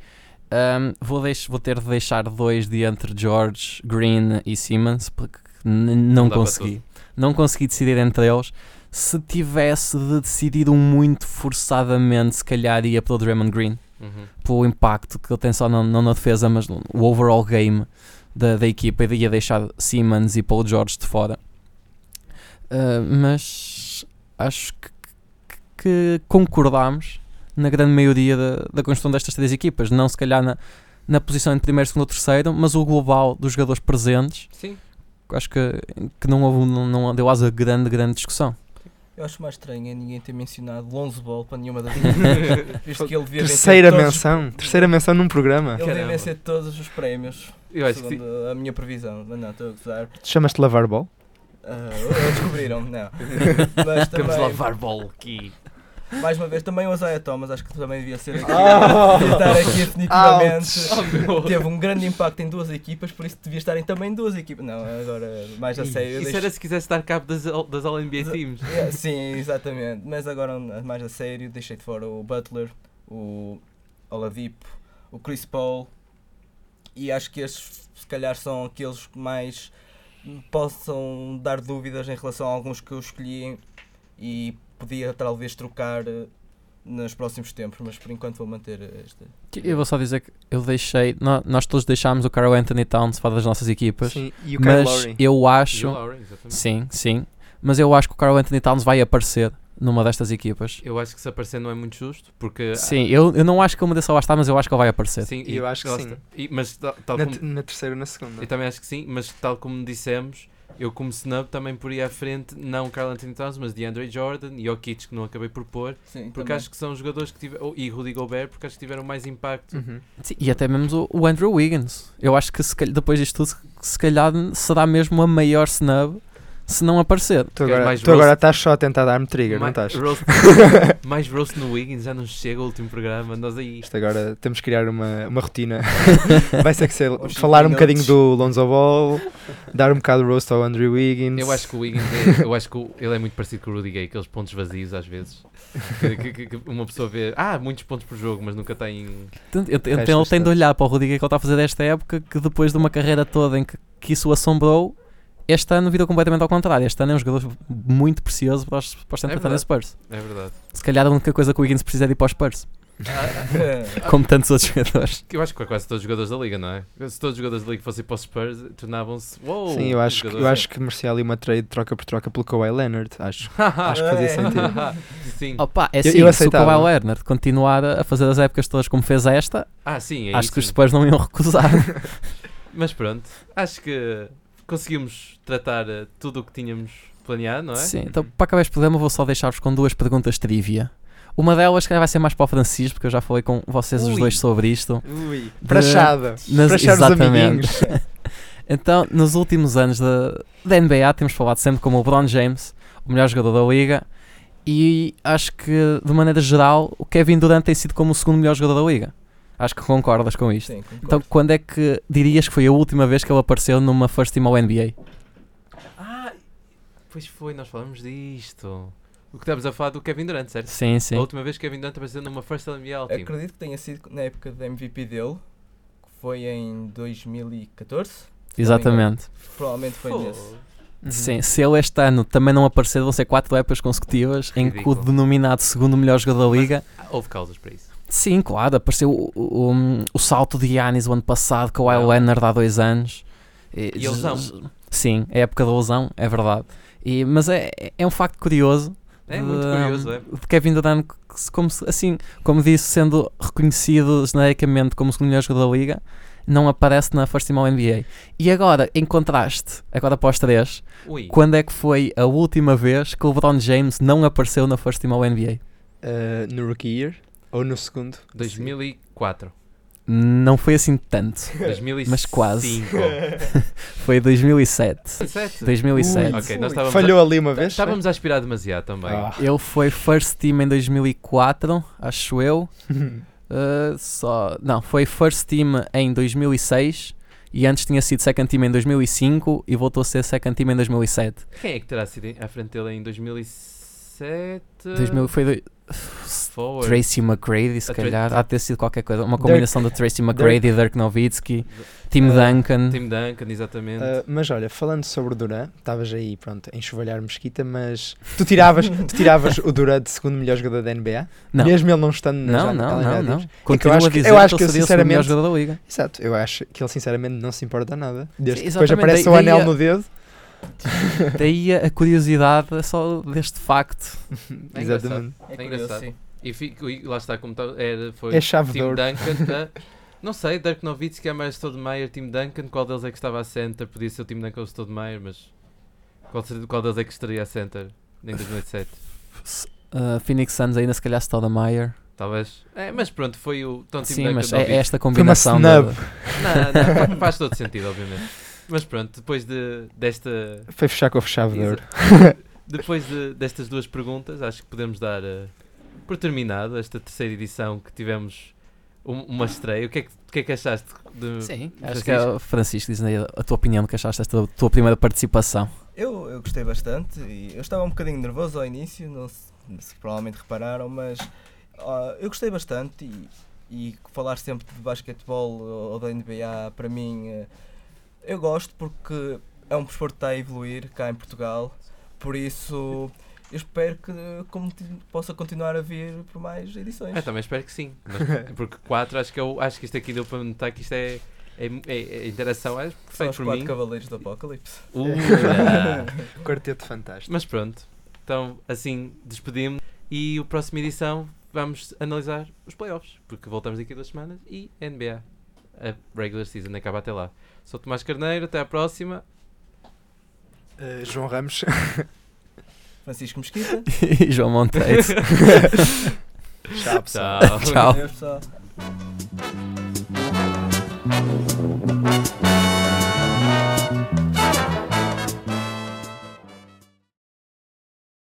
Um, vou, deix- vou ter de deixar dois de entre George, Green e Simmons, porque não consegui. Não consegui decidir entre eles. Se tivesse de decidir um muito forçadamente, se calhar ia pelo Draymond Green,
Uhum.
pelo impacto que ele tem só não, não na defesa, mas no o overall game da, da equipa, ia deixar Simmons e Paul George de fora. Uh, mas acho que, que- que concordámos na grande maioria da, da construção destas três equipas, não se calhar na, na posição entre primeiro, segundo ou terceiro, mas o global dos jogadores presentes,
Sim.
acho que, que não, houve, não, não deu asa a grande, grande discussão.
Eu acho mais estranho é ninguém ter mencionado Lonzo Ball para nenhuma das equipas. Visto que ele devia
Terceira
todos os-
menção, terceira menção num programa.
Ele devia vencer todos os prémios,
Eu acho que
segundo a minha previsão. Mas não, estou a gozar.
Chamas-te Lavar Ball?
Ah, descobriram, não. Mas também,
lavar bola aqui.
Mais uma vez, também o Isaiah Thomas, acho que também devia ser aqui.
Oh!
estar aqui definitivamente.
Oh.
Teve um grande impacto em duas equipas, por isso devia estar em também duas equipas. Não, agora mais a sério.
Isso
deixo-
era se quisesse dar cabo das, das All-NBA Teams.
É, Sim, exatamente. Mas agora, mais a sério, deixei de fora o Butler, o Oladipo, o Chris Paul. E acho que estes, se calhar, são aqueles que mais possam dar dúvidas em relação a alguns que eu escolhi e podia talvez trocar eh, nos próximos tempos, mas por enquanto vou manter esta.
Eu vou só dizer que eu deixei, nó- nós todos deixámos o Carl Anthony Towns fora das nossas equipas,
Sim, e o
mas
Lowry.
eu
E o
acho,
Lowry,
sim, sim, mas eu acho que o Carl Anthony Towns vai aparecer numa destas equipas.
Eu acho que se aparecer não é muito justo, porque...
Sim, eu, eu não acho que ele mereça lá estar, mas eu acho que ele vai aparecer.
Sim,
Eu acho que sim.
está. E- mas tal, tal
Na,
como,
na terceira ou na segunda.
eu também acho que sim, mas tal como dissemos, eu como snub também poria à frente, não Carl Anthony Towns, mas DeAndre Jordan e Jokic, que não acabei por pôr,
Sim,
porque
também.
acho que são jogadores que tiveram, e Rudy Gobert, porque acho que tiveram mais impacto.
Uhum.
Sim, e até mesmo o, o Andrew Wiggins. Eu acho que se calhar- depois disto tudo, se calhar será mesmo a maior snub se não aparecer.
Tu agora,
mais
tu agora
roast?
estás só a tentar dar-me trigger, não
Mais,
estás?
roast, mais roast no Wiggins, já não chega o último programa, nós aí...
Isto agora temos que criar uma, uma rotina. Vai ser que ser falar um bocadinho do Lonzo Ball, dar um bocado de roast ao Andrew Wiggins.
Eu acho que o Wiggins, é- eu acho que ele é muito parecido com o Rudy Gay, aqueles pontos vazios às vezes. Que, que- que- uma pessoa vê, ah, muitos pontos por jogo, mas nunca tem.
Então, ele tem de olhar para o Rudiger que ele está a fazer desta época, que depois de uma carreira toda em que, que isso o assombrou, este ano virou completamente ao contrário. Este ano é um jogador muito precioso para os, para os
É
San Antonio
verdade.
Spurs.
É verdade.
Se calhar a única coisa que o Wiggins precisa é de ir para os Spurs. como tantos outros jogadores.
Eu acho que quase todos os jogadores da liga, não é? Se todos os jogadores da liga fossem para os Spurs, tornavam-se.
Sim, eu acho, que, eu acho que merecia ali uma trade troca por troca pelo Kawhi Leonard. Acho, acho que fazia
É.
sentido.
sim.
Opa, é
Eu-
assim,
eu
se o. Kawhi Leonard continuar a fazer as épocas todas como fez esta,
Ah, sim, é
acho
isso.
que os Spurs não iam recusar.
Mas pronto, acho que conseguimos tratar eh, tudo o que tínhamos planeado, não é?
Sim, então para acabar este programa vou só deixar-vos com duas perguntas trivia. Uma delas, calhar, vai ser mais para o Francisco, porque eu já falei com vocês os
Ui.
dois sobre isto.
Ui,
De-
prachada.
nas-
Prachar os
exatamente. Então, nos últimos anos da, da NBA, temos falado sempre como o LeBron James, o melhor jogador da liga, e acho que, de maneira geral, o Kevin Durant tem sido como o segundo melhor jogador da liga. Acho que concordas com isto.
Sim, concordo.
Então, quando é que dirias que foi a última vez que ele apareceu numa First Team ao NBA?
Ah, pois foi, nós falamos disto. O que estamos a falar do Kevin Durant, certo?
Sim, sim.
A última vez que Kevin Durant apareceu numa First NBA Team.
Acredito que tenha sido na época da MVP dele, que foi em 2014. se não me
Exatamente.
Provavelmente foi
Pô,
nesse.
Sim, se ele este ano também não aparecer, vão ser quatro épocas consecutivas em que o
Ridículo.
denominado segundo melhor jogador da liga.
Houve causas para isso.
Sim, claro, apareceu o, o, o- o salto de Giannis o ano passado, com o
Não.
Leonard há dois anos. E,
E a lesão.
Sim, é época da lesão, é verdade. E, mas é, é um facto curioso.
É muito
de-
curioso, é.
De Kevin Durant, como, assim, como disse, sendo reconhecido genericamente como o segundo melhor jogador da liga, não aparece na First Team ao NBA. E agora, em contraste, agora após três,
Ui,
quando é que foi a última vez que o LeBron James não apareceu na First Team ao NBA?
Uh, no rookie year? Ou no segundo?
2004.
Não foi assim tanto.
2005.
Mas quase. Foi 2007.
2007?
2007.
Ok, nós estávamos
Falhou ali uma
a,
vez?
estávamos a aspirar demasiado também.
Ah.
Ele foi First Team em 2004, acho eu. Uh, só, não, foi First Team em 2006 e antes tinha sido Second Team em 2005 e voltou a ser Second Team em 2007.
Quem é que terá sido à frente dele em 2007?
2000 foi do-
Forward.
Tracy McGrady, se
A
calhar. Há de ter sido qualquer coisa. Uma
Dirk-
combinação de Tracy McGrady e Dirk Nowitzki, Tim
Uh,
Duncan.
Tim Duncan, exatamente.
Uh, mas olha, falando sobre o Duran, estavas aí, pronto, a enxovalhar mesquita, mas tu tiravas, tu tiravas o Duran de segundo melhor jogador da NBA?
Não.
Mesmo ele não estando na
Não,
já-
não, não, não.
diz.
Continua
acho
a
que-
dizer
eu acho
que
que
ele seria o segundo melhor
sinceramente-
jogador da liga.
Exato, eu acho que ele sinceramente não se importa nada. Desde
Sim,
que depois aparece
daí-
o anel
daí
no dedo.
Daí a curiosidade é só deste facto.
É
Exatamente.
É
É
curioso,
engraçado.
sim.
E, fico- e lá está, como tá- era, foi
É chave
Tim. Duncan. a- não sei, Dirk Nowitzki, Amar Stoudemire, Tim Duncan. Qual deles é que estava a center? Podia ser o Tim Duncan ou o Stoudemire, mas qual, seria- qual deles é que estaria a center em 2007?
Uh, Phoenix Suns ainda se calhar Stoudemire.
Talvez. É, mas pronto, foi o então, Tim
Sim,
Duncan.
mas é esta combinação.
snub.
de-
Não, não, fa- faz todo sentido, obviamente. Mas pronto, depois de, desta.
Foi fechar com a chave de ouro.
Depois de- destas duas perguntas, acho que podemos dar uh, por terminado esta terceira edição que tivemos um- uma estreia. O que é que, o que, é que achaste de
Sim,
de
acho que é o Francisco, diz aí a tua opinião do que achaste desta tua primeira participação.
Eu, eu gostei bastante e eu estava um bocadinho nervoso ao início, não se, se provavelmente repararam, mas ah, eu gostei bastante e, e falar sempre de basquetebol ou da NBA para mim eh, eu gosto porque é um desporto que está a evoluir cá em Portugal, por isso eu espero que possa continuar a vir por mais edições.
Eu também espero que sim. Mas- porque 4, acho que, eu, acho que isto aqui deu para notar que isto é, é, é- é interação. É perfeito por mim.
cavaleiros do Apocalipse.
Uh.
Quarteto fantástico.
Mas pronto, então assim despedimos e a próxima edição vamos analisar os playoffs, porque voltamos daqui a duas semanas e NBA. A regular season acaba até lá. Sou Tomás Carneiro, até à próxima.
Uh, João Ramos.
Francisco Mesquita.
e João Monteiro.
Tchau, pessoal.
Tchau.
Tchau.
Pessoal.